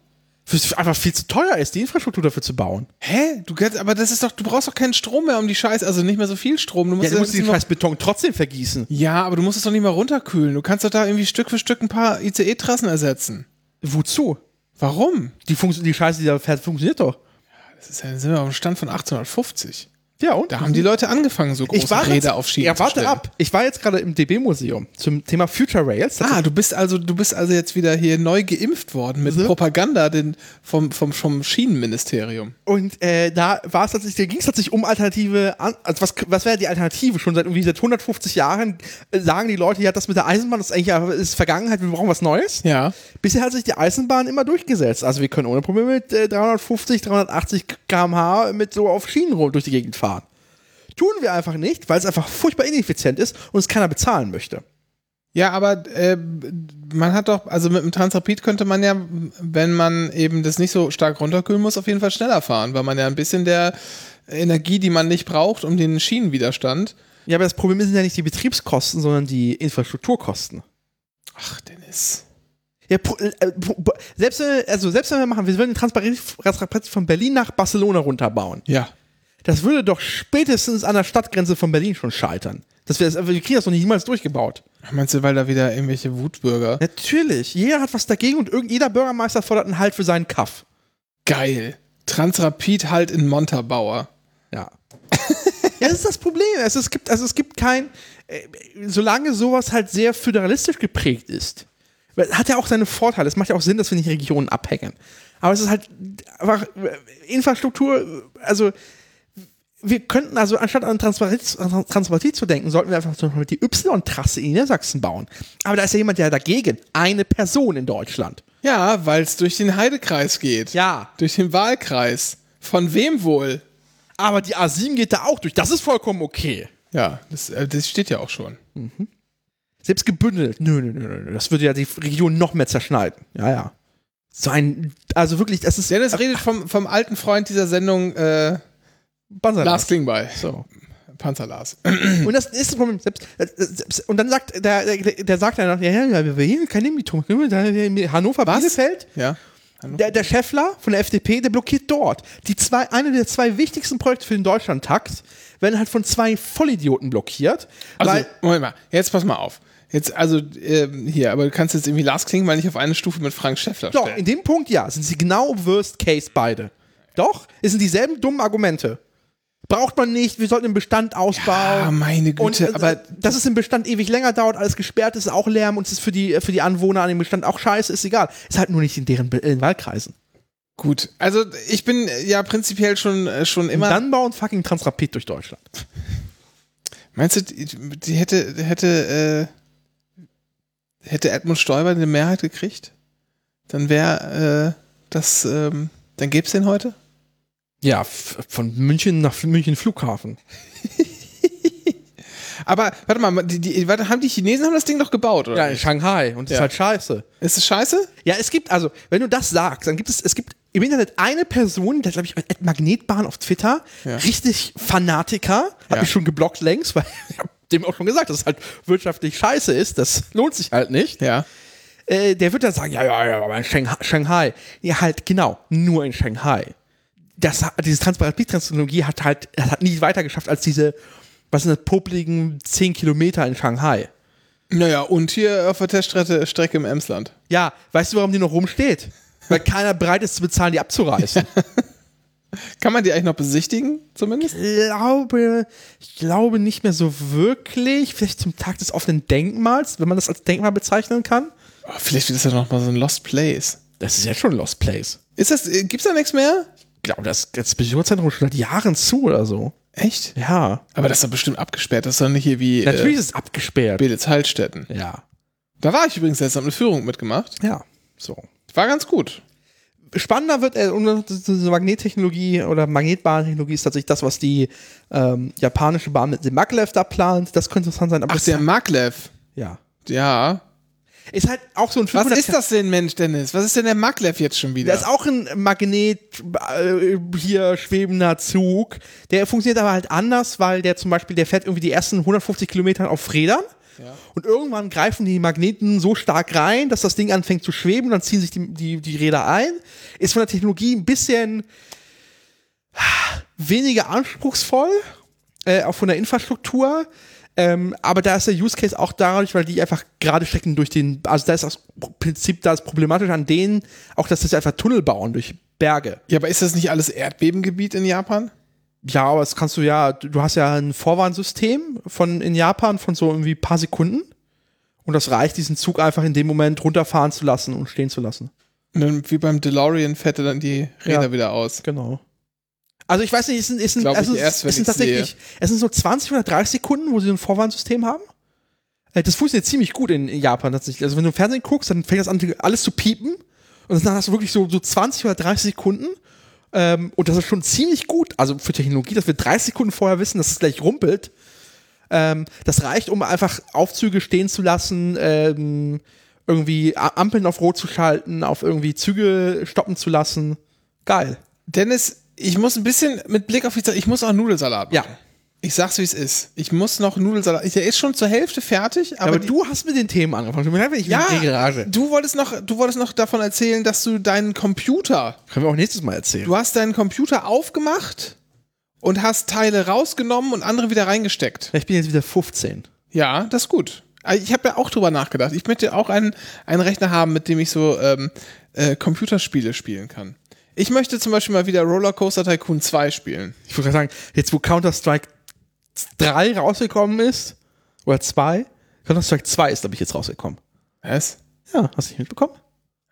Speaker 2: Es einfach viel zu teuer ist, die Infrastruktur dafür zu bauen.
Speaker 1: Hä? Du kannst, aber das ist doch, du brauchst doch keinen Strom mehr um die Scheiße, also nicht mehr so viel Strom. Du musst,
Speaker 2: Ja, du musst den scheiß Beton trotzdem vergießen.
Speaker 1: ja, aber du musst es doch nicht mal runterkühlen. Du kannst doch da irgendwie Stück für Stück ein paar ICE-Trassen ersetzen.
Speaker 2: Wozu?
Speaker 1: Warum?
Speaker 2: Die, Funktio- die Scheiße, die da fährt, funktioniert doch.
Speaker 1: Das ist ja, sind wir auf dem Stand von 1850.
Speaker 2: Ja, und?
Speaker 1: Da haben die Leute angefangen, so große
Speaker 2: ich war
Speaker 1: Räder auf Schienen
Speaker 2: Ja, warte ab. Ich war jetzt gerade im DB-Museum zum Thema Future Rails.
Speaker 1: Ah, du bist also, du bist also jetzt wieder hier neu geimpft worden mit Propaganda den, vom, vom, vom Schienenministerium.
Speaker 2: Und äh, da war es tatsächlich, da ging es tatsächlich um alternative, also was, was wäre die Alternative? Schon seit irgendwie seit 150 Jahren äh, sagen die Leute, ja, das mit der Eisenbahn das ist eigentlich ist Vergangenheit, wir brauchen was Neues.
Speaker 1: Ja.
Speaker 2: Bisher hat sich die Eisenbahn immer durchgesetzt. Also wir können ohne Probleme mit äh, 350, 380 km/h mit so auf Schienen durch die Gegend fahren. Tun wir einfach nicht, weil es einfach furchtbar ineffizient ist und es keiner bezahlen möchte.
Speaker 1: Ja, aber äh, man hat doch, also mit dem Transrapid könnte man ja, wenn man eben das nicht so stark runterkühlen muss, auf jeden Fall schneller fahren, weil man ja ein bisschen der Energie, die man nicht braucht, um den Schienenwiderstand.
Speaker 2: Ja, aber das Problem sind ja nicht die Betriebskosten, sondern die Infrastrukturkosten.
Speaker 1: Ach, Dennis.
Speaker 2: Ja, äh, selbst, wenn wir- also selbst wenn wir machen, wir würden den Transparenz von Berlin nach Barcelona runterbauen.
Speaker 1: Ja.
Speaker 2: Das würde doch spätestens an der Stadtgrenze von Berlin schon scheitern. Das wär, wir kriegen das noch niemals durchgebaut.
Speaker 1: Meinst du, weil da wieder irgendwelche Wutbürger?
Speaker 2: Natürlich. Jeder hat was dagegen und irgend, jeder Bürgermeister fordert einen Halt für seinen Kaff.
Speaker 1: Geil. Transrapid halt in Montabaur.
Speaker 2: Ja. ja, das ist das Problem. Also es gibt, also es gibt kein, äh, solange sowas halt sehr föderalistisch geprägt ist, hat ja auch seine Vorteile. Es macht ja auch Sinn, dass wir nicht Regionen abhängen. Aber es ist halt einfach äh, Infrastruktur, äh, also wir könnten also anstatt an Transparenz, an Transparenz zu denken, sollten wir einfach zum Beispiel die Y-Trasse in Niedersachsen bauen. Aber da ist ja jemand, der dagegen. Eine Person in Deutschland.
Speaker 1: Ja, weil es durch den Heidekreis geht.
Speaker 2: Ja.
Speaker 1: Durch den Wahlkreis. Von wem wohl?
Speaker 2: Aber die A7 geht da auch durch. Das ist vollkommen okay.
Speaker 1: Ja, das, äh, das steht ja auch schon.
Speaker 2: Selbst gebündelt. Nö, nö, nö, nö. Das würde ja die Region noch mehr zerschneiden. Ja, ja. So ein, also wirklich, das ist
Speaker 1: Dennis redet vom, vom alten Freund dieser Sendung, äh,
Speaker 2: Banzai
Speaker 1: Lars Klingbeil.
Speaker 2: So.
Speaker 1: Panzerlas.
Speaker 2: Und das ist das Problem. Selbst, äh, selbst, und dann sagt der, der, der sagt dann, ja, ja, wir hier keine Mitung. Hannover,
Speaker 1: Was?
Speaker 2: Bielefeld.
Speaker 1: Ja.
Speaker 2: Der, der Scheffler von der FDP, der blockiert dort. Die zwei, eine der zwei wichtigsten Projekte für den Deutschlandtakt werden halt von zwei Vollidioten blockiert.
Speaker 1: Also,
Speaker 2: weil,
Speaker 1: Moment mal, jetzt pass mal auf. Jetzt, also, ähm, hier, aber du kannst jetzt irgendwie Lars Klingbeil nicht auf eine Stufe mit Frank Schäffler
Speaker 2: doch,
Speaker 1: stellen.
Speaker 2: in dem Punkt ja, sind sie genau Worst Case beide. Doch, es sind dieselben dummen Argumente. Braucht man nicht, wir sollten den Bestand ausbauen.
Speaker 1: Ah, meine
Speaker 2: Und
Speaker 1: Güte,
Speaker 2: äh,
Speaker 1: aber
Speaker 2: dass es im Bestand ewig länger dauert, alles gesperrt ist, ist auch Lärm und es ist für die, für die Anwohner an dem Bestand auch scheiße, ist egal. Ist halt nur nicht in deren in Wahlkreisen.
Speaker 1: gut. Also, ich bin ja prinzipiell schon, äh, schon immer.
Speaker 2: Dann bauen fucking Transrapid durch Deutschland.
Speaker 1: Meinst du, die, die hätte, hätte, äh, hätte Edmund Stoiber eine Mehrheit gekriegt? Dann wäre äh, das, ähm, dann gäbe es den heute?
Speaker 2: Ja, von München nach München Flughafen.
Speaker 1: Aber warte mal, die, die, warte, haben die Chinesen haben das Ding doch gebaut, oder?
Speaker 2: Ja, in Shanghai und das
Speaker 1: Ja.
Speaker 2: ist halt scheiße.
Speaker 1: Ist es scheiße?
Speaker 2: Ja, es gibt, also, wenn du das sagst, dann gibt es, es gibt im Internet eine Person, der glaube ich, at Magnetbahn auf Twitter,
Speaker 1: Ja.
Speaker 2: richtig Fanatiker, hat
Speaker 1: Ja.
Speaker 2: mich schon geblockt längst, weil ich hab dem auch schon gesagt, dass es halt wirtschaftlich scheiße ist, das lohnt sich halt nicht.
Speaker 1: Ja.
Speaker 2: Äh, der wird dann sagen, ja, ja, ja, aber in Shanghai. Ja, halt, genau, nur in Shanghai. Das, hat- diese Transparent-Technologie hat halt, das hat nie weiter geschafft als diese, was sind das, popligen 10 Kilometer in Shanghai.
Speaker 1: Naja, und hier auf der Teststrecke Strecke im Emsland.
Speaker 2: Ja, weißt du, warum die noch rumsteht? Weil keiner bereit ist zu bezahlen, die abzureißen.
Speaker 1: Kann man die eigentlich noch besichtigen, zumindest?
Speaker 2: glaube, ich glaube nicht mehr so wirklich. Vielleicht zum Tag des offenen Denkmals, wenn man das als Denkmal bezeichnen kann.
Speaker 1: Oh, vielleicht wird das ja noch mal so ein Lost Place.
Speaker 2: Das ist ja schon Lost Place.
Speaker 1: Ist das, äh, gibt's da nichts mehr?
Speaker 2: Ich glaube, das, das Besucherzentrum schon seit Jahren zu oder so.
Speaker 1: Echt?
Speaker 2: Ja.
Speaker 1: Aber das ist doch bestimmt abgesperrt. Das ist doch nicht hier wie
Speaker 2: Natürlich
Speaker 1: äh,
Speaker 2: ist es abgesperrt.
Speaker 1: Beditz-Hallstätten.
Speaker 2: Ja.
Speaker 1: Da war ich übrigens jetzt, hab eine Führung mitgemacht.
Speaker 2: Ja. So.
Speaker 1: War ganz gut.
Speaker 2: Spannender wird, äh, diese Magnettechnologie oder Magnetbahntechnologie ist tatsächlich das, was die ähm, japanische Bahn mit dem Maglev da plant. Das könnte interessant sein. Aber
Speaker 1: Ach, der Maglev.
Speaker 2: ja.
Speaker 1: Ja.
Speaker 2: Ist halt auch so ein
Speaker 1: Was
Speaker 2: 500
Speaker 1: ist das denn, Mensch, Dennis? Was ist denn der Maglev jetzt schon wieder?
Speaker 2: Da ist auch ein Magnet äh, hier schwebender Zug. Der funktioniert aber halt anders, weil der zum Beispiel, der fährt irgendwie die ersten 150 Kilometer auf Rädern. Und irgendwann greifen die Magneten so stark rein, dass das Ding anfängt zu schweben, dann ziehen sich die, die, die Räder ein. Ist von der Technologie ein bisschen weniger anspruchsvoll, äh, auch von der Infrastruktur. Ähm, aber da ist der Use Case auch dadurch, weil die einfach gerade Strecken durch den, also da ist das Prinzip, da ist problematisch an denen, auch dass sie einfach Tunnel bauen durch Berge.
Speaker 1: ja, aber ist das nicht alles Erdbebengebiet in Japan?
Speaker 2: Ja, aber das kannst du ja, du hast ja ein Vorwarnsystem von in Japan von so irgendwie paar Sekunden. Und das reicht, diesen Zug einfach in dem Moment runterfahren zu lassen und stehen zu lassen.
Speaker 1: Und dann wie beim DeLorean fährt er dann die Räder
Speaker 2: Ja.
Speaker 1: wieder aus.
Speaker 2: Genau. Also ich weiß nicht, es sind, es sind, sind,
Speaker 1: erst,
Speaker 2: es sind tatsächlich, es sind so 20 oder 30 Sekunden, wo sie so ein Vorwarnsystem haben. Äh, Das funktioniert ziemlich gut in, in Japan tatsächlich. Also wenn du im Fernsehen guckst, dann fängt das an, alles zu piepen. Und dann hast du wirklich so, so 20 oder 30 Sekunden. Ähm, und das ist schon ziemlich gut. Also für Technologie, dass wir 30 Sekunden vorher wissen, dass es gleich rumpelt. Ähm, das reicht, um einfach Aufzüge stehen zu lassen, ähm, irgendwie Ampeln auf Rot zu schalten, auf irgendwie Züge stoppen zu lassen. Geil.
Speaker 1: Dennis, ich muss ein bisschen mit Blick auf die Zeit, ich muss auch Nudelsalat machen.
Speaker 2: Ja.
Speaker 1: Ich sag's, wie es ist. Ich muss noch Nudelsalat. Der ist schon zur Hälfte fertig, aber,
Speaker 2: Aber,
Speaker 1: die-
Speaker 2: du hast mit den Themen angefangen. Ich
Speaker 1: ja,
Speaker 2: in Garage.
Speaker 1: du wolltest noch, du wolltest noch davon erzählen, dass du deinen Computer,
Speaker 2: Können wir auch nächstes Mal erzählen.
Speaker 1: du hast deinen Computer aufgemacht und hast Teile rausgenommen und andere wieder reingesteckt.
Speaker 2: ich bin jetzt wieder 15.
Speaker 1: Ja, das ist gut. Also Ich habe ja auch drüber nachgedacht. Ich möchte auch einen, einen Rechner haben, mit dem ich so ähm, äh, Computerspiele spielen kann. Ich möchte zum Beispiel mal wieder Rollercoaster Tycoon 2 spielen.
Speaker 2: Ich gerade sagen, jetzt wo Counter-Strike 3 rausgekommen ist, oder 2, Counter-Strike 2 ist, glaube ich, jetzt rausgekommen.
Speaker 1: Was?
Speaker 2: Ja, hast du nicht mitbekommen?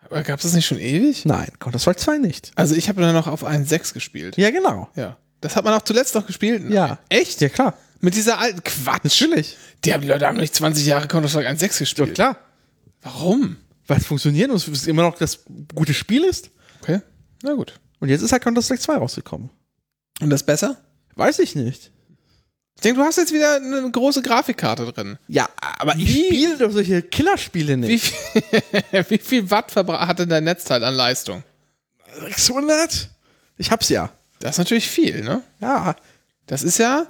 Speaker 1: Aber gab es das nicht schon ewig?
Speaker 2: Nein, Counter-Strike 2 nicht.
Speaker 1: Also ich habe dann noch auf 1.6 gespielt.
Speaker 2: Ja, genau.
Speaker 1: Ja. Das hat man auch zuletzt noch gespielt.
Speaker 2: Ja.
Speaker 1: Echt?
Speaker 2: Ja, klar.
Speaker 1: Mit dieser alten Quatsch.
Speaker 2: Natürlich.
Speaker 1: Die, haben, die Leute haben nicht 20 Jahre Counter-Strike 1.6 gespielt.
Speaker 2: klar.
Speaker 1: Warum?
Speaker 2: Weil es funktioniert und es immer noch das gute Spiel ist.
Speaker 1: Okay. Na gut.
Speaker 2: Und jetzt ist halt Counter-Strike 2 rausgekommen.
Speaker 1: Und das besser?
Speaker 2: Weiß ich nicht.
Speaker 1: Ich denke, du hast jetzt wieder eine große Grafikkarte drin.
Speaker 2: Ja, aber ich
Speaker 1: Wie?
Speaker 2: spiele doch solche Killerspiele
Speaker 1: Wie
Speaker 2: nicht.
Speaker 1: viel, wie viel Watt hat denn dein Netzteil an Leistung?
Speaker 2: 600? Ich hab's ja.
Speaker 1: Das ist natürlich viel, ne?
Speaker 2: Ja.
Speaker 1: Das ist ja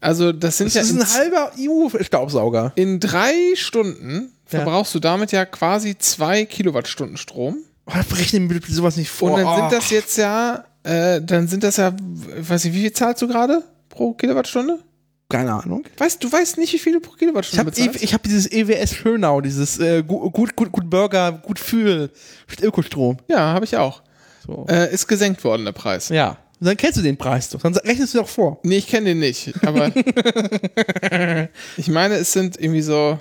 Speaker 1: Also das sind
Speaker 2: Das
Speaker 1: ja
Speaker 2: ist
Speaker 1: in,
Speaker 2: ein halber EU-Staubsauger.
Speaker 1: in drei Stunden
Speaker 2: Ja.
Speaker 1: verbrauchst du damit ja quasi zwei Kilowattstunden Strom.
Speaker 2: Oh, rechnen wir bitte sowas nicht vor.
Speaker 1: Und dann
Speaker 2: oh.
Speaker 1: sind das jetzt ja, äh, dann sind das ja, ich weiß nicht, wie viel zahlst du gerade pro Kilowattstunde?
Speaker 2: Keine Ahnung.
Speaker 1: Weißt du, weißt nicht, wie viel du pro
Speaker 2: Ich
Speaker 1: Kilowattstunde
Speaker 2: habe
Speaker 1: bezahlst?
Speaker 2: ich hab dieses EWS Schönau, dieses äh, gut, gut, gut, gut Burger, gut Fühl, Ökostrom.
Speaker 1: ja, habe ich auch.
Speaker 2: So.
Speaker 1: Äh, ist gesenkt worden, der Preis.
Speaker 2: Ja. Und dann kennst du den Preis doch. Dann rechnest du doch vor.
Speaker 1: Nee, ich kenne den nicht, aber ich meine, es sind irgendwie so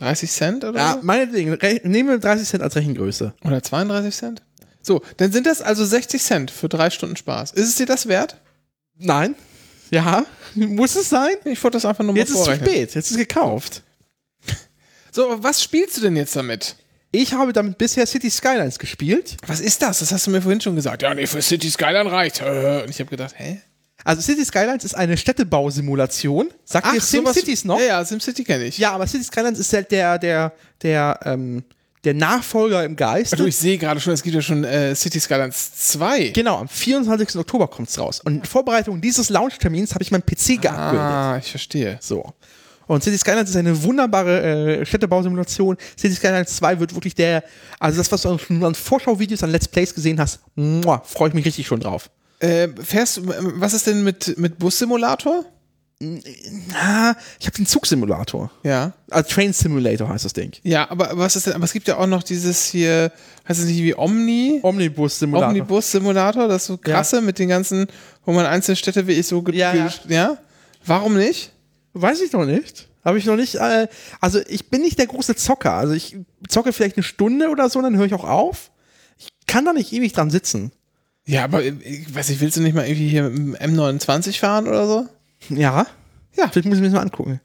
Speaker 1: 30 Cent oder
Speaker 2: Ja, meinetwegen. Re nehmen wir 30 Cent als Rechengröße.
Speaker 1: Oder 32 Cent? So, dann sind das also 60 Cent für drei Stunden Spaß. Ist es dir das wert?
Speaker 2: Nein. Ja. Muss es sein?
Speaker 1: Ich wollte das einfach nur mal
Speaker 2: Jetzt ist es zu
Speaker 1: vorrechnen.
Speaker 2: spät. Jetzt ist es gekauft.
Speaker 1: So, was spielst du denn jetzt damit?
Speaker 2: Ich habe damit bisher City Skylines gespielt.
Speaker 1: Was ist das? Das hast du mir vorhin schon gesagt. Ja, nee, für City Skyline reicht. Äh, Und ich habe gedacht, hä?
Speaker 2: Also City Skylines ist eine Städtebausimulation. Sagt ihr
Speaker 1: sowas-
Speaker 2: SimCities noch?
Speaker 1: Ja, ja, SimCity kenne ich.
Speaker 2: Ja, aber City Skylines ist halt der, der, der, ähm, der Nachfolger im Geist.
Speaker 1: Du, ich sehe gerade schon, es gibt ja schon äh, City Skylines 2.
Speaker 2: Genau, am 24. Oktober kommt's raus. Und in Vorbereitung dieses Launchtermins habe ich meinen PC geupgradet.
Speaker 1: Ah, ich verstehe.
Speaker 2: So. Und City Skylines ist eine wunderbare äh, Städtebausimulation. City Skylines 2 wird wirklich der, also das, was du schon an Vorschauvideos, an Let's Plays gesehen hast, freue ich mich richtig schon drauf.
Speaker 1: Äh, fährst du, was ist denn mit, mit Bus-Simulator?
Speaker 2: Ah, ich habe den Zugsimulator.
Speaker 1: Ja.
Speaker 2: Also Train Simulator heißt das Ding.
Speaker 1: Ja, aber was ist denn, aber es gibt ja auch noch dieses hier, heißt es nicht wie Omni?
Speaker 2: Omnibus-Simulator.
Speaker 1: Omnibus-Simulator, das ist so krasse mit den ganzen, wo man einzelne Städte wie ich so
Speaker 2: Ja, ja.
Speaker 1: ja? Warum nicht?
Speaker 2: Weiß ich noch nicht. Habe ich noch nicht. Äh, also ich bin nicht der große Zocker. Also ich zocke vielleicht eine Stunde oder so, dann höre ich auch auf. Ich kann da nicht ewig dran sitzen.
Speaker 1: Ja, aber äh, ich weiß nicht, willst du nicht mal irgendwie hier mit dem M29 fahren oder so?
Speaker 2: Ja.
Speaker 1: Ja.
Speaker 2: Vielleicht muss ich mir das mal angucken.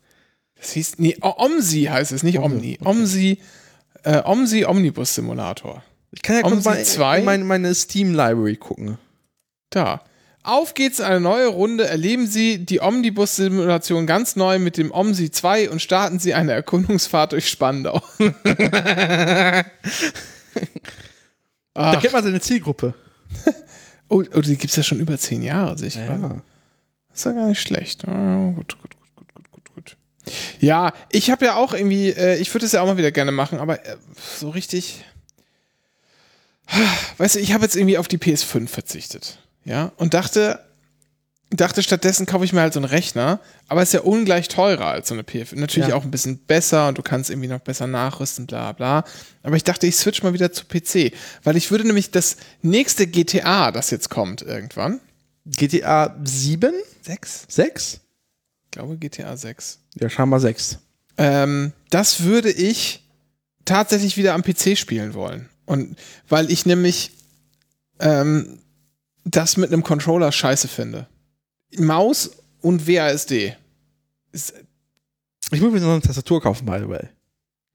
Speaker 1: Das hieß, nee, Omsi heißt es, nicht Omni. Omsi, äh, Omsi Omnibus Simulator.
Speaker 2: Ich kann ja
Speaker 1: Omsi
Speaker 2: kurz mal
Speaker 1: zwei?
Speaker 2: in meine, meine Steam Library gucken.
Speaker 1: Da. Auf geht's in eine neue Runde. Erleben Sie die Omnibus-Simulation ganz neu mit dem OMSI 2 und starten Sie eine Erkundungsfahrt durch Spandau.
Speaker 2: Da kennt man seine Zielgruppe.
Speaker 1: oh, oh, die gibt's ja schon über zehn Jahre, ich gerade. Ist ja gar nicht schlecht. Ah, gut, gut, gut, gut, gut, gut, gut. Ja, ich habe ja auch irgendwie, äh, ich würde es ja auch mal wieder gerne machen, aber äh, so richtig. Weißt du, ich habe jetzt irgendwie auf die PS5 verzichtet. Ja, und dachte, dachte stattdessen kaufe ich mir halt so einen Rechner, aber ist ja ungleich teurer als so eine PS5. Natürlich
Speaker 2: Ja.
Speaker 1: auch ein bisschen besser und du kannst irgendwie noch besser nachrüsten, bla bla. Aber ich dachte, ich switch mal wieder zu PC, weil ich würde nämlich das nächste GTA, das jetzt kommt irgendwann,
Speaker 2: GTA 7?
Speaker 1: 6?
Speaker 2: 6?
Speaker 1: Ich glaube GTA 6.
Speaker 2: Ja, scheinbar 6.
Speaker 1: Ähm, das würde ich tatsächlich wieder am PC spielen wollen. Und weil ich nämlich ähm, das mit einem Controller scheiße finde. Maus und WASD. Ist
Speaker 2: Ich muss mir noch eine Tastatur kaufen, by the way.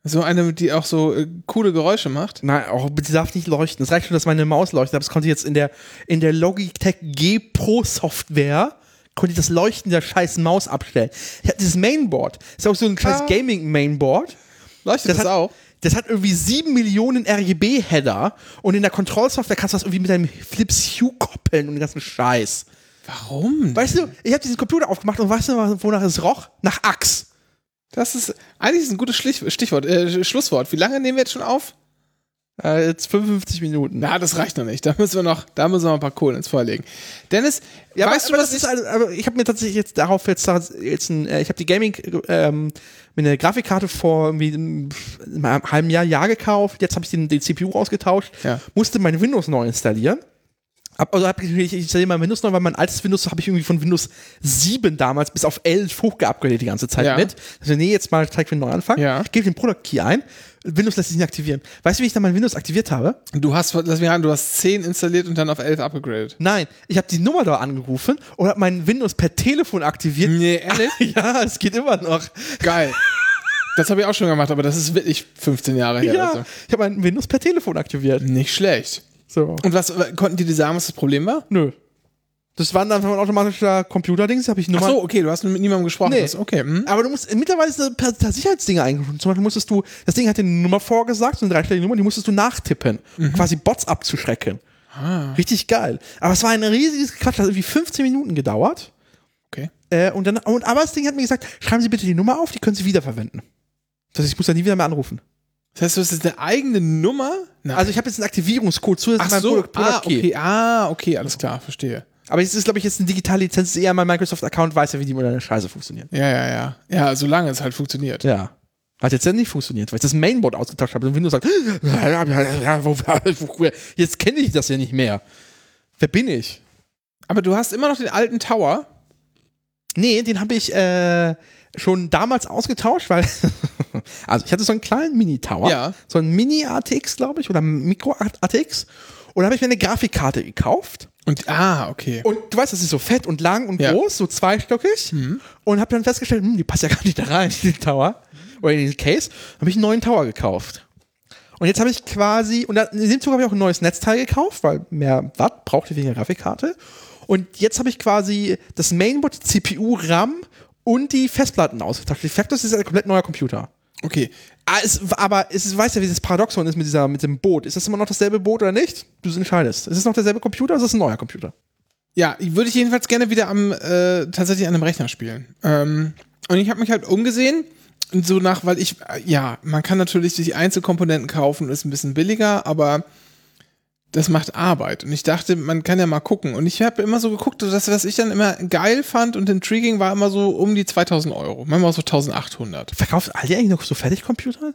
Speaker 1: so eine, die auch so äh, coole Geräusche macht.
Speaker 2: Nein, auch die darf nicht leuchten. Es reicht schon, dass meine Maus leuchtet. Aber das konnte ich jetzt in der, in der Logitech G Pro Software konnte ich das Leuchten der scheiß Maus abstellen. Ich habe dieses Mainboard. Ist auch so ein scheiß
Speaker 1: Ah.
Speaker 2: Gaming Mainboard.
Speaker 1: Leuchtet das,
Speaker 2: hat,
Speaker 1: auch?
Speaker 2: Das hat irgendwie 7 Millionen RGB-Header und in der Kontrollsoftware kannst du das irgendwie mit deinem Philips Hue koppeln und den ganzen Scheiß.
Speaker 1: Warum?
Speaker 2: Weißt du, ich habe diesen Computer aufgemacht und weißt du, wonach es roch? Nach Axt.
Speaker 1: Das ist eigentlich ist ein gutes Stich- Stichwort, äh, Schlusswort. Wie lange nehmen wir jetzt schon auf?
Speaker 2: Äh, jetzt 55 Minuten.
Speaker 1: Na, das reicht noch nicht. Da müssen wir noch, da müssen wir noch ein paar Kohlen ins Feuer legen. Dennis,
Speaker 2: Ja,
Speaker 1: weißt
Speaker 2: aber,
Speaker 1: du,
Speaker 2: aber
Speaker 1: was
Speaker 2: das
Speaker 1: ich,
Speaker 2: ist, also, aber ich habe mir tatsächlich jetzt darauf jetzt, jetzt ein, äh, ich habe die Gaming ähm, mit einer Grafikkarte vor irgendwie einem halben Jahr, Jahr gekauft. Jetzt habe ich den, den CPU ausgetauscht,
Speaker 1: Ja.
Speaker 2: musste mein Windows neu installieren. Hab, also hab ich, ich installiere mein Windows neu, weil mein altes Windows habe ich irgendwie von Windows 7 damals bis auf 11 hochgeupgradet die ganze Zeit
Speaker 1: Ja.
Speaker 2: mit. Also nee, jetzt mal direkt einen Neuanfang.
Speaker 1: Ja.
Speaker 2: Ich gebe den Product Key ein. Windows lässt sich nicht aktivieren. Weißt du, wie ich dann mein Windows aktiviert habe?
Speaker 1: du hast, lass mich an, du hast 10 installiert und dann auf 11 abgegradet.
Speaker 2: Nein, ich habe die Nummer da angerufen und habe mein Windows per Telefon aktiviert.
Speaker 1: Nee, ehrlich?
Speaker 2: Ja, es geht immer noch.
Speaker 1: Geil. Das habe ich auch schon gemacht, aber das ist wirklich 15 Jahre her.
Speaker 2: Ja,
Speaker 1: Also.
Speaker 2: ich habe mein Windows per Telefon aktiviert.
Speaker 1: Nicht schlecht.
Speaker 2: So.
Speaker 1: Und was, konnten die dir sagen, was das Problem war?
Speaker 2: Nö. Das war dann einfach ein automatischer Computerdings, habe ich
Speaker 1: Ach
Speaker 2: Nummer.
Speaker 1: so, okay, du hast mit niemandem gesprochen.
Speaker 2: Nee.
Speaker 1: Das- Okay, hm.
Speaker 2: Aber du musst mittlerweile sind per, per Sicherheitsdinge eingefunden. Zum Beispiel musstest du, das Ding hat dir eine Nummer vorgesagt, so eine dreistellige Nummer, die musstest du nachtippen, um quasi Bots abzuschrecken. Richtig geil. Aber es war ein riesiges Quatsch, das hat irgendwie 15 Minuten gedauert.
Speaker 1: okay.
Speaker 2: Äh, und dann, und, aber das Ding hat mir gesagt, schreiben Sie bitte die Nummer auf, die können Sie wiederverwenden. Das heißt, ich muss da nie wieder mehr anrufen.
Speaker 1: Das heißt, du hast jetzt eine eigene Nummer? Nein.
Speaker 2: Also ich habe jetzt einen Aktivierungscode zusätzlich
Speaker 1: Ach
Speaker 2: meinem
Speaker 1: so,
Speaker 2: Product, Product
Speaker 1: ah,
Speaker 2: Key.
Speaker 1: okay, ah, okay, alles klar, verstehe.
Speaker 2: Aber es ist, glaube ich, jetzt eine digitale Lizenz, ist eher mein Microsoft-Account weiß ja, wie die moderne Scheiße funktioniert.
Speaker 1: Ja, ja, ja. Ja, solange es halt funktioniert.
Speaker 2: Ja. Hat jetzt ja nicht funktioniert, weil ich das Mainboard ausgetauscht habe und Windows sagt, jetzt kenne ich das ja nicht mehr. Wer bin ich?
Speaker 1: Aber du hast immer noch den alten Tower.
Speaker 2: Nee, den habe ich äh, schon damals ausgetauscht, weil also ich hatte so einen kleinen Mini-Tower,
Speaker 1: Ja.
Speaker 2: so ein Mini-ATX, glaube ich, oder Micro-ATX. Und da habe ich mir eine Grafikkarte gekauft.
Speaker 1: Und, ah, okay.
Speaker 2: Und du weißt, das ist so fett und lang und
Speaker 1: Ja.
Speaker 2: groß, so zweistöckig. Und habe dann festgestellt, hm, die passt ja gar nicht da rein, in den Tower. Oder in den Case. habe ich einen neuen Tower gekauft. Und jetzt habe ich quasi, und in dem Zug habe ich auch ein neues Netzteil gekauft, weil mehr Watt brauchte weniger Grafikkarte. Und jetzt habe ich quasi das Mainboard, CPU, RAM und die Festplatten ausgetauscht. Die Factors ist ein komplett neuer Computer.
Speaker 1: Okay.
Speaker 2: Ah, aber es ist, weißt ja, wie dieses Paradoxon ist mit, dieser, mit dem Boot. Ist das immer noch dasselbe Boot oder nicht? Du entscheidest. Ist es noch derselbe Computer oder ist es ein neuer Computer?
Speaker 1: Ja, ich würde ich jedenfalls gerne wieder am, äh, tatsächlich an einem Rechner spielen. Ähm, und ich habe mich halt umgesehen, und so nach, weil ich, äh, ja, man kann natürlich die Einzelkomponenten kaufen, ist ein bisschen billiger, aber das macht Arbeit. Und ich dachte, man kann ja mal gucken. Und ich habe immer so geguckt, dass was ich dann immer geil fand und intriguing war immer so um die 2000 Euro. Manchmal auch so 1800.
Speaker 2: Verkauft Aldi eigentlich noch so Fertigcomputer?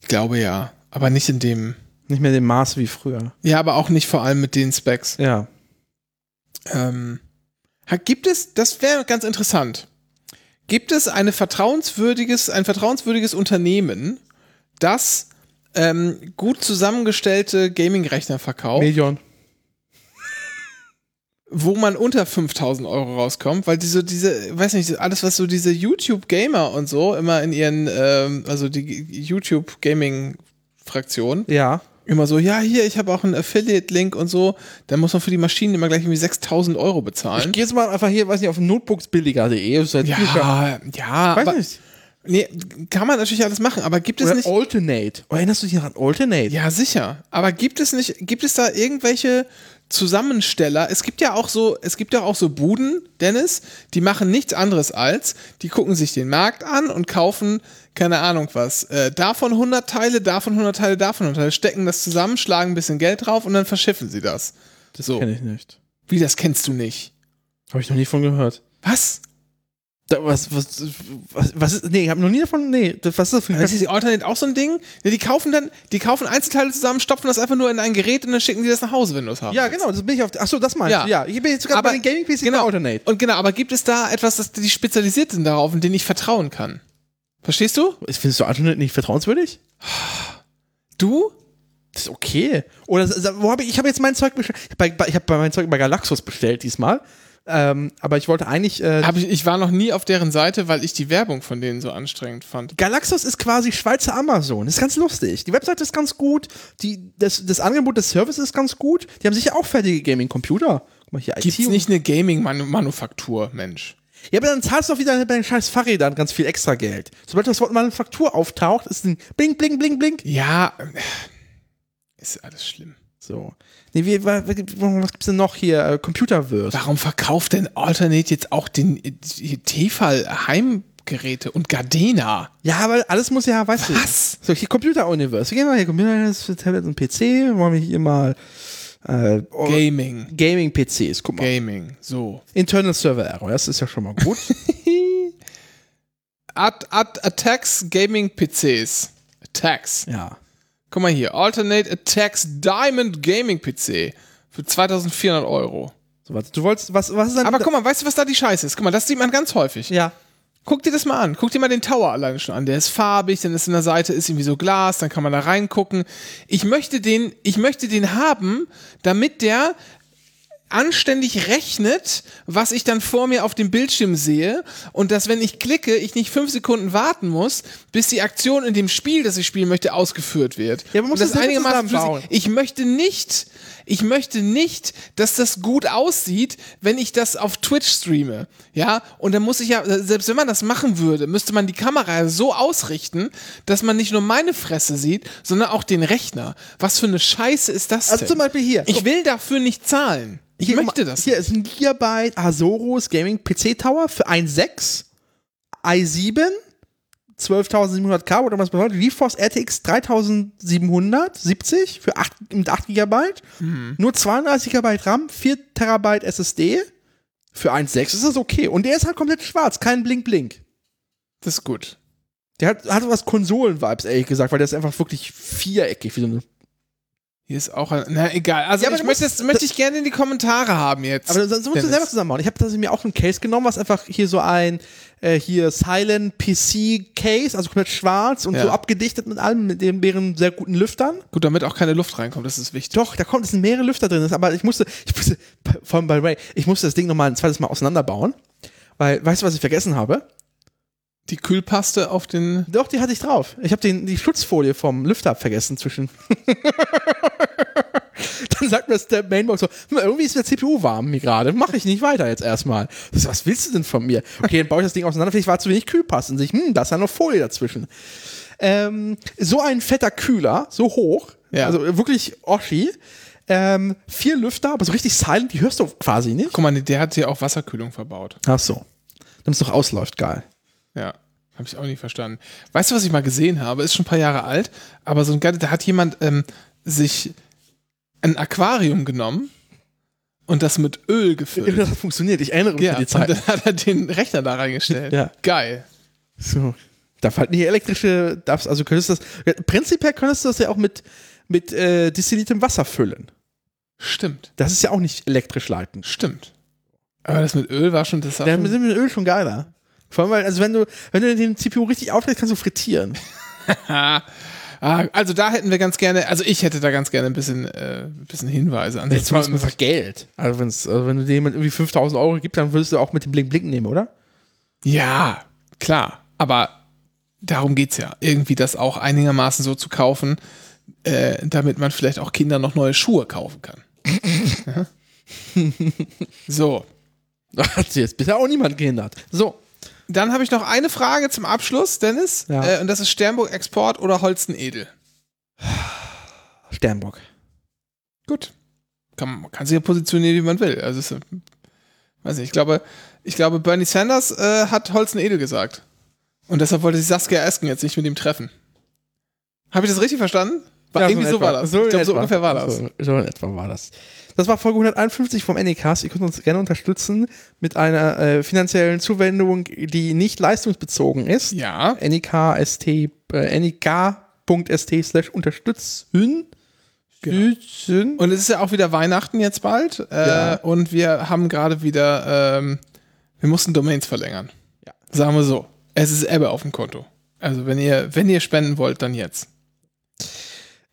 Speaker 1: Ich glaube ja. Aber nicht in dem.
Speaker 2: Nicht mehr dem Maß wie früher.
Speaker 1: Ja, aber auch nicht vor allem mit den Specs.
Speaker 2: Ja.
Speaker 1: Ähm, gibt es, das wäre ganz interessant. Gibt es eine vertrauenswürdiges, ein vertrauenswürdiges Unternehmen, das ähm, gut zusammengestellte Gaming-Rechner verkauft,
Speaker 2: Million.
Speaker 1: wo man unter 5000 Euro rauskommt, weil diese, diese, weiß nicht, alles, was so diese YouTube-Gamer und so immer in ihren, ähm, also die YouTube-Gaming-Fraktion,
Speaker 2: Ja.
Speaker 1: immer so, ja, hier, ich habe auch einen Affiliate-Link und so, dann muss man für die Maschinen immer gleich irgendwie 6000 Euro
Speaker 2: Ich
Speaker 1: bezahlen.
Speaker 2: gehe jetzt mal einfach hier, weiß nicht, auf notebooksbilliger.de. viel-
Speaker 1: Ja, ja,
Speaker 2: Weiß
Speaker 1: aber,
Speaker 2: nicht.
Speaker 1: Nee, kann man natürlich alles machen, aber gibt es
Speaker 2: Oder
Speaker 1: nicht,
Speaker 2: Alternate. Oh, erinnerst du dich noch an Alternate?
Speaker 1: ja, sicher, aber gibt es nicht, gibt es da irgendwelche Zusammensteller? Es gibt ja auch so, es gibt ja auch so Buden, Dennis, die machen nichts anderes als, die gucken sich den Markt an und kaufen, keine Ahnung was, äh, davon 100 Teile, davon 100 Teile, davon 100 Teile, stecken das zusammen, schlagen ein bisschen Geld drauf und dann verschiffen sie das. so.
Speaker 2: Kenn ich nicht.
Speaker 1: Wie, das kennst du nicht?
Speaker 2: Habe ich noch nie von gehört.
Speaker 1: Was?
Speaker 2: Da, was, was, was, was ist, nee, ich habe noch nie davon, nee, das- was ist das für
Speaker 1: Das ist die Alternate auch so ein Ding? Ja, die kaufen dann, die kaufen Einzelteile zusammen, stopfen das einfach nur in ein Gerät und dann schicken die das nach Hause, wenn du es haben
Speaker 2: Ja, genau, das bin ich auf, achso, das meinst
Speaker 1: Ja.
Speaker 2: du, ja. Ich bin jetzt sogar
Speaker 1: Aber-
Speaker 2: bei den Gaming-PCs
Speaker 1: genau.
Speaker 2: bei Alternate.
Speaker 1: Und genau, aber gibt es da etwas, das die spezialisiert sind darauf und denen ich vertrauen kann? Verstehst du?
Speaker 2: Findest du Alternate nicht vertrauenswürdig?
Speaker 1: Du?
Speaker 2: Das ist okay. Oder wo habe ich, ich habe jetzt mein Zeug bestellt, bei, ich habe mein Zeug bei Galaxus bestellt diesmal. Ähm, aber ich wollte eigentlich, äh,
Speaker 1: ich, ich war noch nie auf deren Seite, weil ich die Werbung von denen so anstrengend fand.
Speaker 2: Galaxus ist quasi Schweizer Amazon. Das ist ganz lustig. Die Webseite ist ganz gut. Die, das, das Angebot des Services ist ganz gut. Die haben sicher auch fertige Gaming-Computer. Guck mal hier,
Speaker 1: Gibt's
Speaker 2: IT
Speaker 1: nicht eine Gaming-Manufaktur, Mensch?
Speaker 2: Ja, aber dann zahlst du auch wieder bei den scheiß Fahrrädern ganz viel extra Geld. Sobald das Wort Manufaktur auftaucht, ist ein Bling, Bling, Bling, Bling.
Speaker 1: Ja, äh, ist alles schlimm.
Speaker 2: So. Nee, wie, wa- wa- was gibt's denn noch hier? Äh, Computerverse.
Speaker 1: Warum verkauft denn Alternate jetzt auch den die Tefal Heimgeräte und Gardena?
Speaker 2: Ja, weil alles muss ja, weißt du.
Speaker 1: Was?
Speaker 2: So, hier Computer Universe. Wir gehen mal hier Computer Universe, Tablet und PC. Wollen wir hier mal äh, oh,
Speaker 1: Gaming.
Speaker 2: Gaming-PCs. Guck mal.
Speaker 1: Gaming, so.
Speaker 2: Internal Server Error. Das ist ja schon mal gut.
Speaker 1: At, at, Attacks Gaming PCs. Attacks.
Speaker 2: ja.
Speaker 1: Guck mal hier. Alternate Attacks Diamond Gaming PC. Für 2400 Euro.
Speaker 2: So, warte, du wolltest, was, was ist denn.
Speaker 1: Aber guck mal, weißt du, was da die Scheiße ist? Guck mal, das sieht man ganz häufig.
Speaker 2: Ja.
Speaker 1: Guck dir das mal an. Guck dir mal den Tower alleine schon an. Der ist farbig, dann ist in der Seite ist irgendwie so Glas, dann kann man da reingucken. Ich möchte den, ich möchte den haben, damit der anständig rechnet, was ich dann vor mir auf dem Bildschirm sehe und dass, wenn ich klicke, ich nicht fünf Sekunden warten muss, bis die Aktion in dem Spiel, das ich spielen möchte, ausgeführt wird.
Speaker 2: Ja, man muss
Speaker 1: und
Speaker 2: das selber
Speaker 1: einigermaßen flüssig- ich möchte nicht, ich möchte nicht, dass das gut aussieht, wenn ich das auf Twitch streame. Ja, und dann muss ich ja, selbst wenn man das machen würde, müsste man die Kamera so ausrichten, dass man nicht nur meine Fresse sieht, sondern auch den Rechner. Was für eine Scheiße ist das
Speaker 2: Also
Speaker 1: denn?
Speaker 2: zum Beispiel hier.
Speaker 1: Ich will dafür nicht zahlen. Ich
Speaker 2: Hier,
Speaker 1: möchte das.
Speaker 2: Hier ist ein Gigabyte Asoros Gaming PC Tower für 1.6, i7, 12.700K oder was bedeutet, GeForce RTX 3770 für 8, mit 8 GB, nur 32 GB RAM, 4 Terabyte SSD. Für 1.6 ist das okay. Und der ist halt komplett schwarz, kein Blink-Blink.
Speaker 1: Das ist gut.
Speaker 2: Der hat, hat was Konsolen-Vibes, ehrlich gesagt, weil der ist einfach wirklich viereckig, wie so eine
Speaker 1: Hier ist auch ein. Na, egal. Also,
Speaker 2: Ja,
Speaker 1: ich möchte,
Speaker 2: musst-
Speaker 1: das möchte ich gerne in die Kommentare haben jetzt.
Speaker 2: Aber sonst musst du selber zusammenbauen. Ich habe mir auch einen Case genommen, was einfach hier so ein äh, hier Silent PC Case, also komplett schwarz und
Speaker 1: Ja.
Speaker 2: so abgedichtet mit allem, mit den mehreren sehr guten Lüftern.
Speaker 1: Gut, damit auch keine Luft reinkommt, das ist wichtig.
Speaker 2: Doch, da kommt, es sind mehrere Lüfter drin, aber ich musste, ich musste, vor allem bei Ray, ich musste das Ding nochmal ein zweites Mal auseinanderbauen. Weil, weißt du, was ich vergessen habe?
Speaker 1: Die Kühlpaste auf den.
Speaker 2: Doch, die hatte ich drauf. Ich habe die Schutzfolie vom Lüfter vergessen zwischen. Dann sagt mir das der Mainbox so, "Hm, irgendwie ist der CPU warm hier gerade. Mache ich nicht weiter jetzt erstmal. So, was willst du denn von mir? Okay, dann baue ich das Ding auseinander. Vielleicht war zu wenig Kühlpaste. Und sich, hm, da ist ja noch Folie dazwischen. Ähm, so ein fetter Kühler, so hoch,
Speaker 1: Ja.
Speaker 2: also wirklich Oschi. Ähm, vier Lüfter, aber so richtig silent, die hörst du quasi nicht.
Speaker 1: Guck mal, der hat hier auch Wasserkühlung verbaut.
Speaker 2: Ach so. Damit es noch ausläuft, geil.
Speaker 1: Ja. Habe ich auch nicht verstanden. Weißt du, was ich mal gesehen habe? Ist schon ein paar Jahre alt, aber so ein geil, da hat jemand ähm, sich ein Aquarium genommen und das mit Öl gefüllt.
Speaker 2: Das funktioniert, ich erinnere mich
Speaker 1: ja,
Speaker 2: an die
Speaker 1: und
Speaker 2: Zeit.
Speaker 1: dann hat er den Rechner da reingestellt.
Speaker 2: Ja.
Speaker 1: Geil.
Speaker 2: So. Darf halt nicht elektrische, darfst, also könntest du das, prinzipiell könntest du das ja auch mit, mit äh, destilliertem Wasser füllen.
Speaker 1: Stimmt.
Speaker 2: Das ist ja auch nicht elektrisch leitend.
Speaker 1: Stimmt. Aber das mit Öl war schon das. war
Speaker 2: Da
Speaker 1: schon-
Speaker 2: sind mit Öl schon geiler. Vor allem, weil, also wenn du, wenn du den CPU richtig auflädst, kannst du frittieren.
Speaker 1: Ah, also da hätten wir ganz gerne, also ich hätte da ganz gerne ein bisschen, äh, ein bisschen Hinweise an.
Speaker 2: Jetzt mal einfach Geld. Also, wenn's, also wenn du dir jemand irgendwie 5000 Euro gibt, dann würdest du auch mit dem Blink Blink nehmen, oder?
Speaker 1: Ja, klar. Aber darum geht's ja. Irgendwie das auch einigermaßen so zu kaufen, äh, damit man vielleicht auch Kindern noch neue Schuhe kaufen kann. So.
Speaker 2: Hat sich jetzt bisher auch niemand gehindert. So.
Speaker 1: Dann habe ich noch eine Frage zum Abschluss, Dennis.
Speaker 2: Ja.
Speaker 1: Äh, und das ist Sternburg Export oder Holsten Edel.
Speaker 2: Sternbock.
Speaker 1: Gut. Kann, man kann sich ja positionieren, wie man will. Also, ist, weiß nicht, ich glaube, ich glaube, Bernie Sanders äh, hat Holsten Edel gesagt. Und deshalb wollte sich Saskia Esken jetzt nicht mit ihm treffen. Habe ich das richtig verstanden? War,
Speaker 2: Ja,
Speaker 1: irgendwie so
Speaker 2: etwa.
Speaker 1: war das.
Speaker 2: So
Speaker 1: ich glaube, so ungefähr war das.
Speaker 2: So, so in etwa war das. Das war Folge 151 vom Anycast. Ihr könnt uns gerne unterstützen mit einer äh, finanziellen Zuwendung, die nicht leistungsbezogen ist.
Speaker 1: Ja.
Speaker 2: NIK.st äh, slash unterstützen. Stützen.
Speaker 1: Und es ist ja auch wieder Weihnachten jetzt bald. Äh,
Speaker 2: Ja.
Speaker 1: Und wir haben gerade wieder, ähm, wir mussten Domains verlängern.
Speaker 2: Ja.
Speaker 1: Sagen wir so. Es ist Ebbe auf dem Konto. Also wenn ihr, wenn ihr spenden wollt, dann jetzt.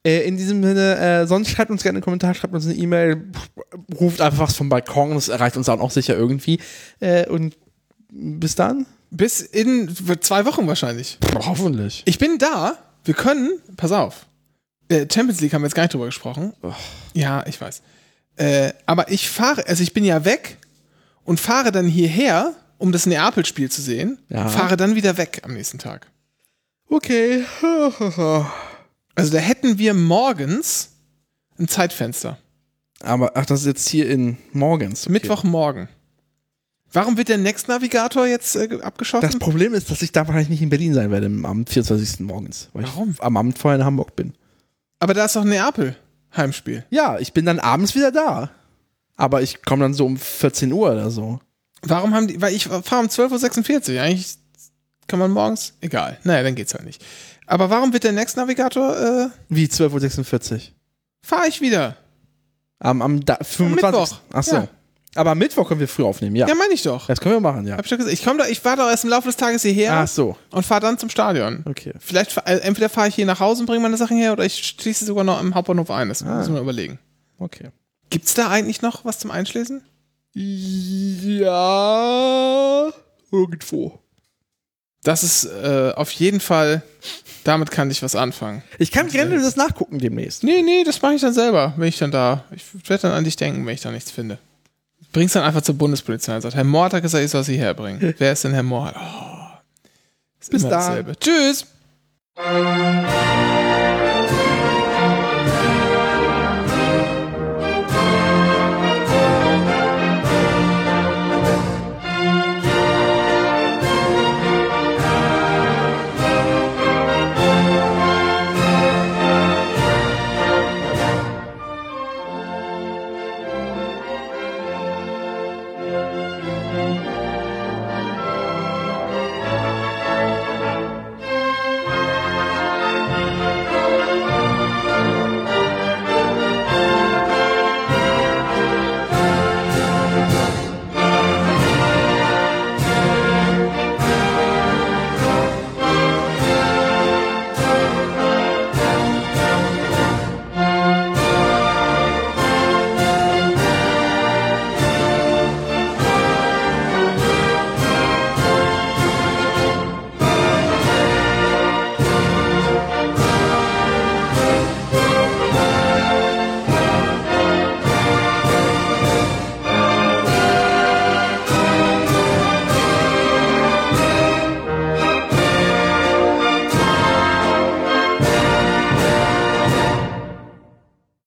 Speaker 2: Äh, in diesem Sinne, äh, sonst schreibt uns gerne einen Kommentar, schreibt uns eine E-Mail, ruft einfach was vom Balkon, das erreicht uns dann auch sicher irgendwie. Äh, und bis dann.
Speaker 1: Bis in zwei Wochen wahrscheinlich.
Speaker 2: Hoffentlich.
Speaker 1: Ich bin da. Wir können, pass auf. Äh, Champions League haben wir jetzt gar nicht drüber gesprochen. Ja, ich weiß. Äh, aber ich fahre, also ich bin ja weg und fahre dann hierher, um das Neapel-Spiel zu sehen.
Speaker 2: Ja.
Speaker 1: Fahre dann wieder weg am nächsten Tag.
Speaker 2: Okay.
Speaker 1: Also da hätten wir morgens ein Zeitfenster.
Speaker 2: Aber, ach, das ist jetzt hier in morgens. Okay.
Speaker 1: Mittwochmorgen. Warum wird der Next Navigator jetzt äh, abgeschossen?
Speaker 2: Das Problem ist, dass ich da wahrscheinlich nicht in Berlin sein werde am 24. morgens. Weil
Speaker 1: Warum?
Speaker 2: ich am Abend vorher in Hamburg bin.
Speaker 1: aber da ist doch Neapel. Heimspiel.
Speaker 2: Ja, ich bin dann abends wieder da. Aber ich komme dann so um 14 Uhr oder so.
Speaker 1: Warum haben die, weil ich fahre um 12.46 Uhr. Eigentlich kann man morgens, egal. Naja, dann geht's halt nicht. Aber warum wird der Next Navigator, äh,
Speaker 2: Wie 12.46 Uhr?
Speaker 1: fahre ich wieder?
Speaker 2: Am, am da, 25.
Speaker 1: Mittwoch.
Speaker 2: Ach so.
Speaker 1: Ja.
Speaker 2: Aber am Mittwoch können wir früh aufnehmen, ja.
Speaker 1: Ja, meine ich doch.
Speaker 2: Das können wir machen, ja.
Speaker 1: Hab ich doch gesagt. Ich da, ich war doch erst im Laufe des Tages hierher
Speaker 2: Ach so.
Speaker 1: und fahre dann zum Stadion.
Speaker 2: Okay.
Speaker 1: Vielleicht, äh, entweder fahre ich hier nach Hause und bringe meine Sachen her oder ich schließe sogar noch im Hauptbahnhof ein. Das
Speaker 2: Ah.
Speaker 1: müssen wir überlegen.
Speaker 2: Okay.
Speaker 1: Gibt's da eigentlich noch was zum Einschließen?
Speaker 2: Ja. Irgendwo.
Speaker 1: Das ist äh, auf jeden Fall, damit kann ich was anfangen.
Speaker 2: Ich kann gerne das nachgucken demnächst.
Speaker 1: Nee, nee, das mache ich dann selber, wenn ich dann da. Ich werde dann an dich denken, wenn ich da nichts finde. Bring's dann einfach zur Bundespolizei und sagt, Herr Mohr hat gesagt, ich soll sie herbringen. Wer ist denn Herr Mohr? Oh,
Speaker 2: Bis dann.
Speaker 1: dasselbe. Tschüss!